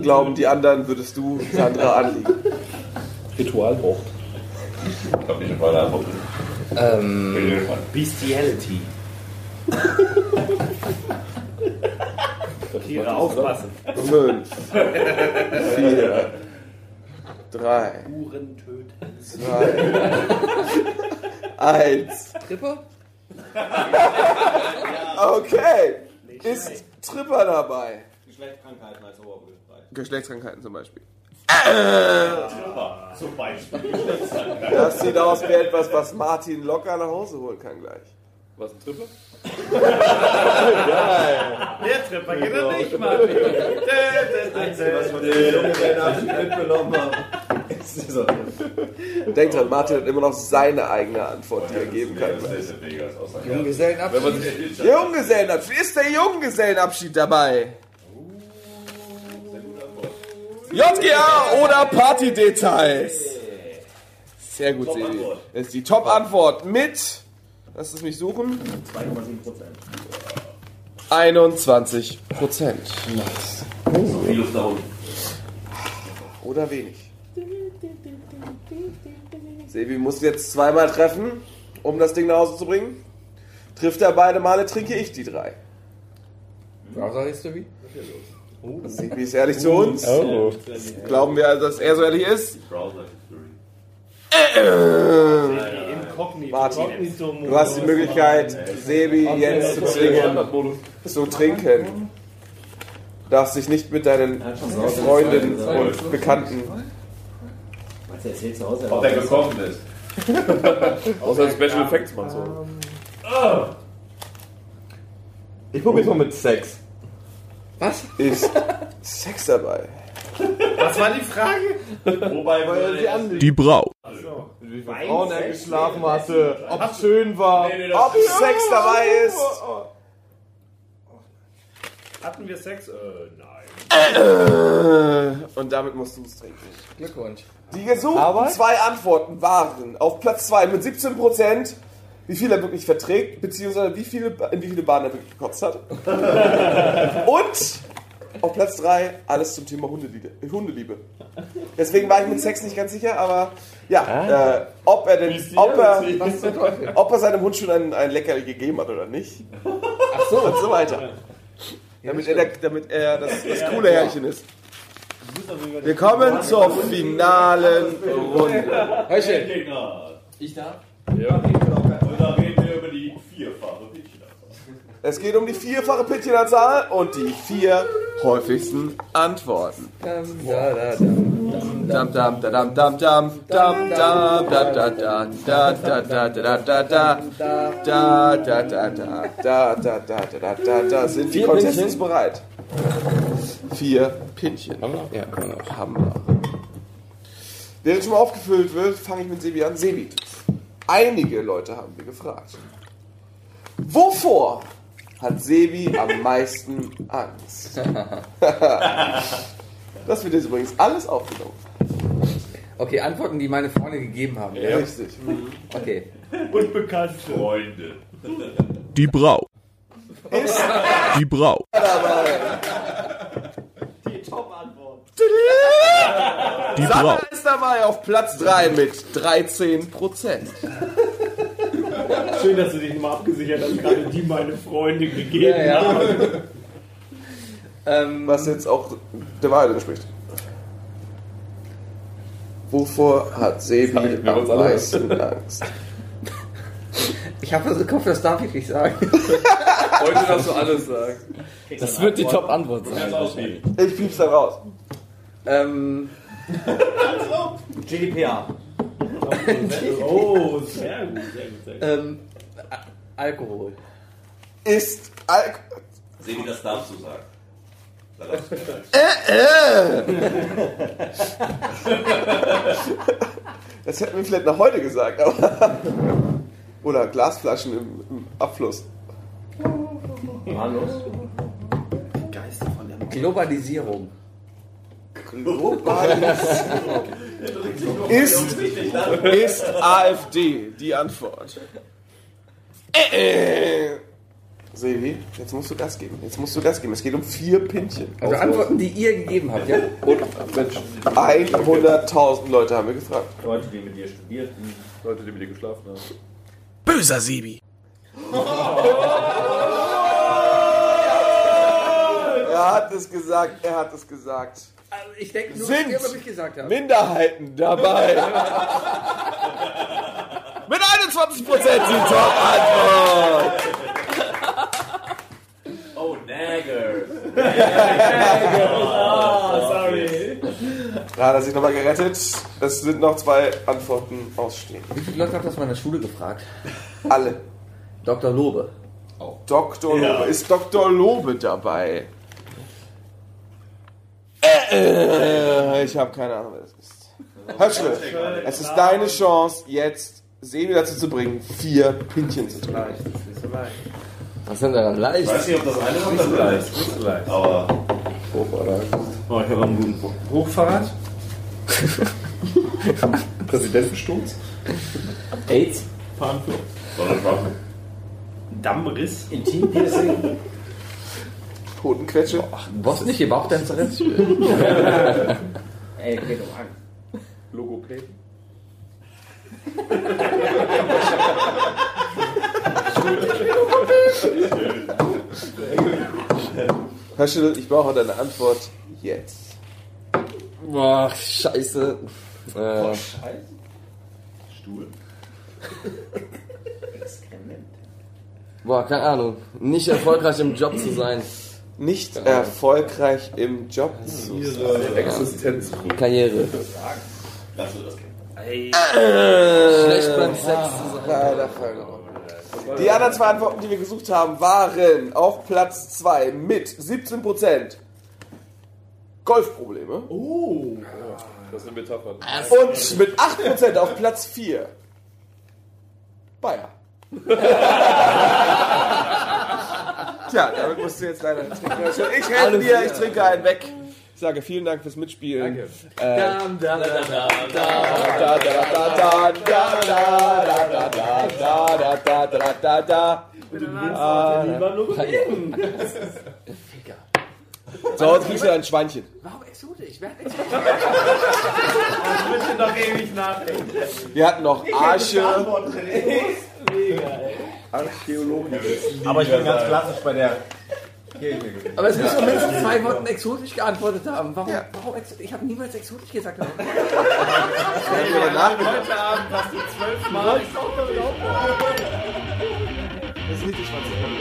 glauben die anderen, würdest du Sandra anliegen? Ritualbruch. Ich glaube, ich habe eine Antwort. Ähm, Bestiality. Tiere aufpassen. Fünf, vier, drei, Uhren töten. zwei, eins. Tripper? Okay. Ist Tripper dabei? Geschlechtskrankheiten als Oberbegriff. Geschlechtskrankheiten zum Beispiel. Tripper, zum Beispiel. Das sieht aus wie etwas, was Martin locker nach Hause holen kann gleich. Was ein Tripper? Der Tripper geht er nicht, Martin. Einzige, was Jungen mitgenommen habe, ist dieser Denkt dran, Martin hat immer noch seine eigene Antwort, die er geben kann. Junggesellenabschied. Junggesellenabschied. Ist der Junggesellenabschied dabei? JGA oder Partydetails? Sehr gut, Sebi. Das ist die Top-Antwort mit, lass es mich suchen, 2,7 Prozent. 21 Prozent. Nice. So viel Luft da unten. Oder wenig. Sebi muss jetzt zweimal treffen, um das Ding nach Hause zu bringen. Trifft er beide Male, trinke ich die drei. Was sagst du wie? Sebi ist ehrlich zu uns. Oh. Glauben wir, dass er so ehrlich ist? Martin, du hast die Möglichkeit, Sebi jetzt zu zwingen, zu trinken. Du darfst dich nicht mit deinen Freunden und Bekannten. Was er erzählt zu Hause? Ob der gekommen ist. Außer Special Effects mal so. Ich probier's mal mit Sex. Was? Ist Sex dabei? Was war die Frage? Wobei würde Die, andere. Die Braut. Mit wie vielen Frauen er geschlafen hatte, ob es schön war. Ob Sex dabei ist? Hatten wir Sex? Äh, nein. Äh, Und damit musst du es trinken. Glückwunsch. Die gesuchten Arbeit? zwei Antworten waren auf Platz 2 mit 17%, wie viel er wirklich verträgt, beziehungsweise wie viele, in wie viele Bahnen er wirklich gekotzt hat. Und auf Platz 3 alles zum Thema Hundeliebe. Hundeliebe. Deswegen war ich mit Sex nicht ganz sicher, aber ja, äh, ob er denn, ob er, ob er seinem Hund schon ein, ein Leckerli gegeben hat oder nicht. Ach so. Und so weiter. Damit er, damit er das, das coole Herrchen ist. Wir kommen zur finalen Runde. Hörchen. Ich darf? Ja. Und da reden wir über die Pinchenanzahl. Es geht um die vierfache Pidgin-Anzahl und die vier häufigsten Antworten. Sind die Contestants bereit? Vier Pinchen. Haben wir? Ja, haben wir. Haben wir. Während schon mal aufgefüllt wird, fange ich mit Sebi an. Sebi, einige Leute haben wir gefragt. Wovor hat Sebi am meisten Angst? das wird jetzt übrigens alles aufgenommen. Okay, Antworten, die meine Freunde gegeben haben. Ja. Richtig. Okay. Und Bekannte. Freunde. Die Braut. Ist Die dabei. Die Top-Antwort. Die Sandra Braut. ist dabei auf Platz 3 mit 13 Prozent. Schön, dass du dich nochmal abgesichert hast, gerade die meine Freunde gegeben Ja, ja. haben. Ähm, Was jetzt auch der Wahrheit entspricht. Wovor hat Sebi am meisten Angst? ich habe so gehofft, das darf ich nicht sagen. Heute darfst du alles sagen. Das wird die Top-Antwort sein. Ich piep's da raus. ähm, GDPR. Oh, sehr gut, sehr gut, sehr gut. ähm, Alkohol. Ist Alk Sebi, das darfst du sagen. Da du sagen. Das hätten wir vielleicht noch heute gesagt, aber. Oder Glasflaschen im, im Abfluss. Geister von der Globalisierung. Ist, ist AfD die Antwort. Äh, äh. Sevi, jetzt musst du Gas geben. Jetzt musst du Gas geben. Es geht um vier Pinchen. Also Antworten, die ihr gegeben habt, ja? Und Mensch, 100.000 Leute haben wir gefragt. Leute, die mit dir studierten. Leute, die mit dir geschlafen haben. Böser Sebi. Er hat es gesagt, er hat es gesagt. Also ich denke nur, Sind was ich gesagt habe. Minderheiten dabei. Mit 21% die Top-Antwort. Oh, Nagger. Oh, sorry. Da hat er sich nochmal gerettet. Es sind noch zwei Antworten ausstehen. Wie viele Leute habt ihr aus meiner Schule gefragt? Alle. Dr. Lobe. Dr. Ja. Lobe. Ist Dr. Lobe dabei? Äh, ich habe keine Ahnung, wer das ist. Höschle, es ist deine Chance, jetzt Sebi dazu zu bringen, vier Pinchen zu trinken. Was sind daran leicht? Ich weiß nicht, ob das eine oder das leicht ist. Nicht so leicht. Aber. Hochfahrrad. Oh, ich habe einen guten Punkt. Hochfahrrad? Präsidentensturz? AIDS? Fahnenflug. Dammriss. Intimpiercing? Hodenquetsche. Was nicht, ihr braucht dann zuerst. Ey, geht doch an. Logopäden? Höschel, ich brauche deine Antwort jetzt. Boah, scheiße. Äh, Boah, scheiße. Stuhl. boah, keine Ahnung. Nicht erfolgreich im Job zu sein. Nicht erfolgreich im Job zu sein. Existenz. Karriere. Lass du das kennen. Schlecht beim Sex zu sein. Verloren. Die anderen zwei Antworten, die wir gesucht haben, waren auf Platz 2 mit 17% Golfprobleme. Oh. Das ist eine Metapher. Und mit 8% auf Platz 4 Bayer. ja, damit musst du jetzt leider trinken. Ich helfe Alles dir, ich trinke einen weg. Ich sage vielen Dank fürs Mitspielen. Danke. So, jetzt kriegst du ein Schweinchen. Warum exotisch? Ich werde exotisch. Ich müsste noch ewig nachdenken. Wir hatten noch Arsche. Mega, ey. Archäologen. Aber ich bin ganz klassisch bei der Kirche gewesen. Aber es müssen doch mindestens zwei Worten exotisch geantwortet haben. Warum? warum exotisch? Ich habe niemals exotisch gesagt. Heute Abend hast du zwölf Mal. Das ist richtig, was ich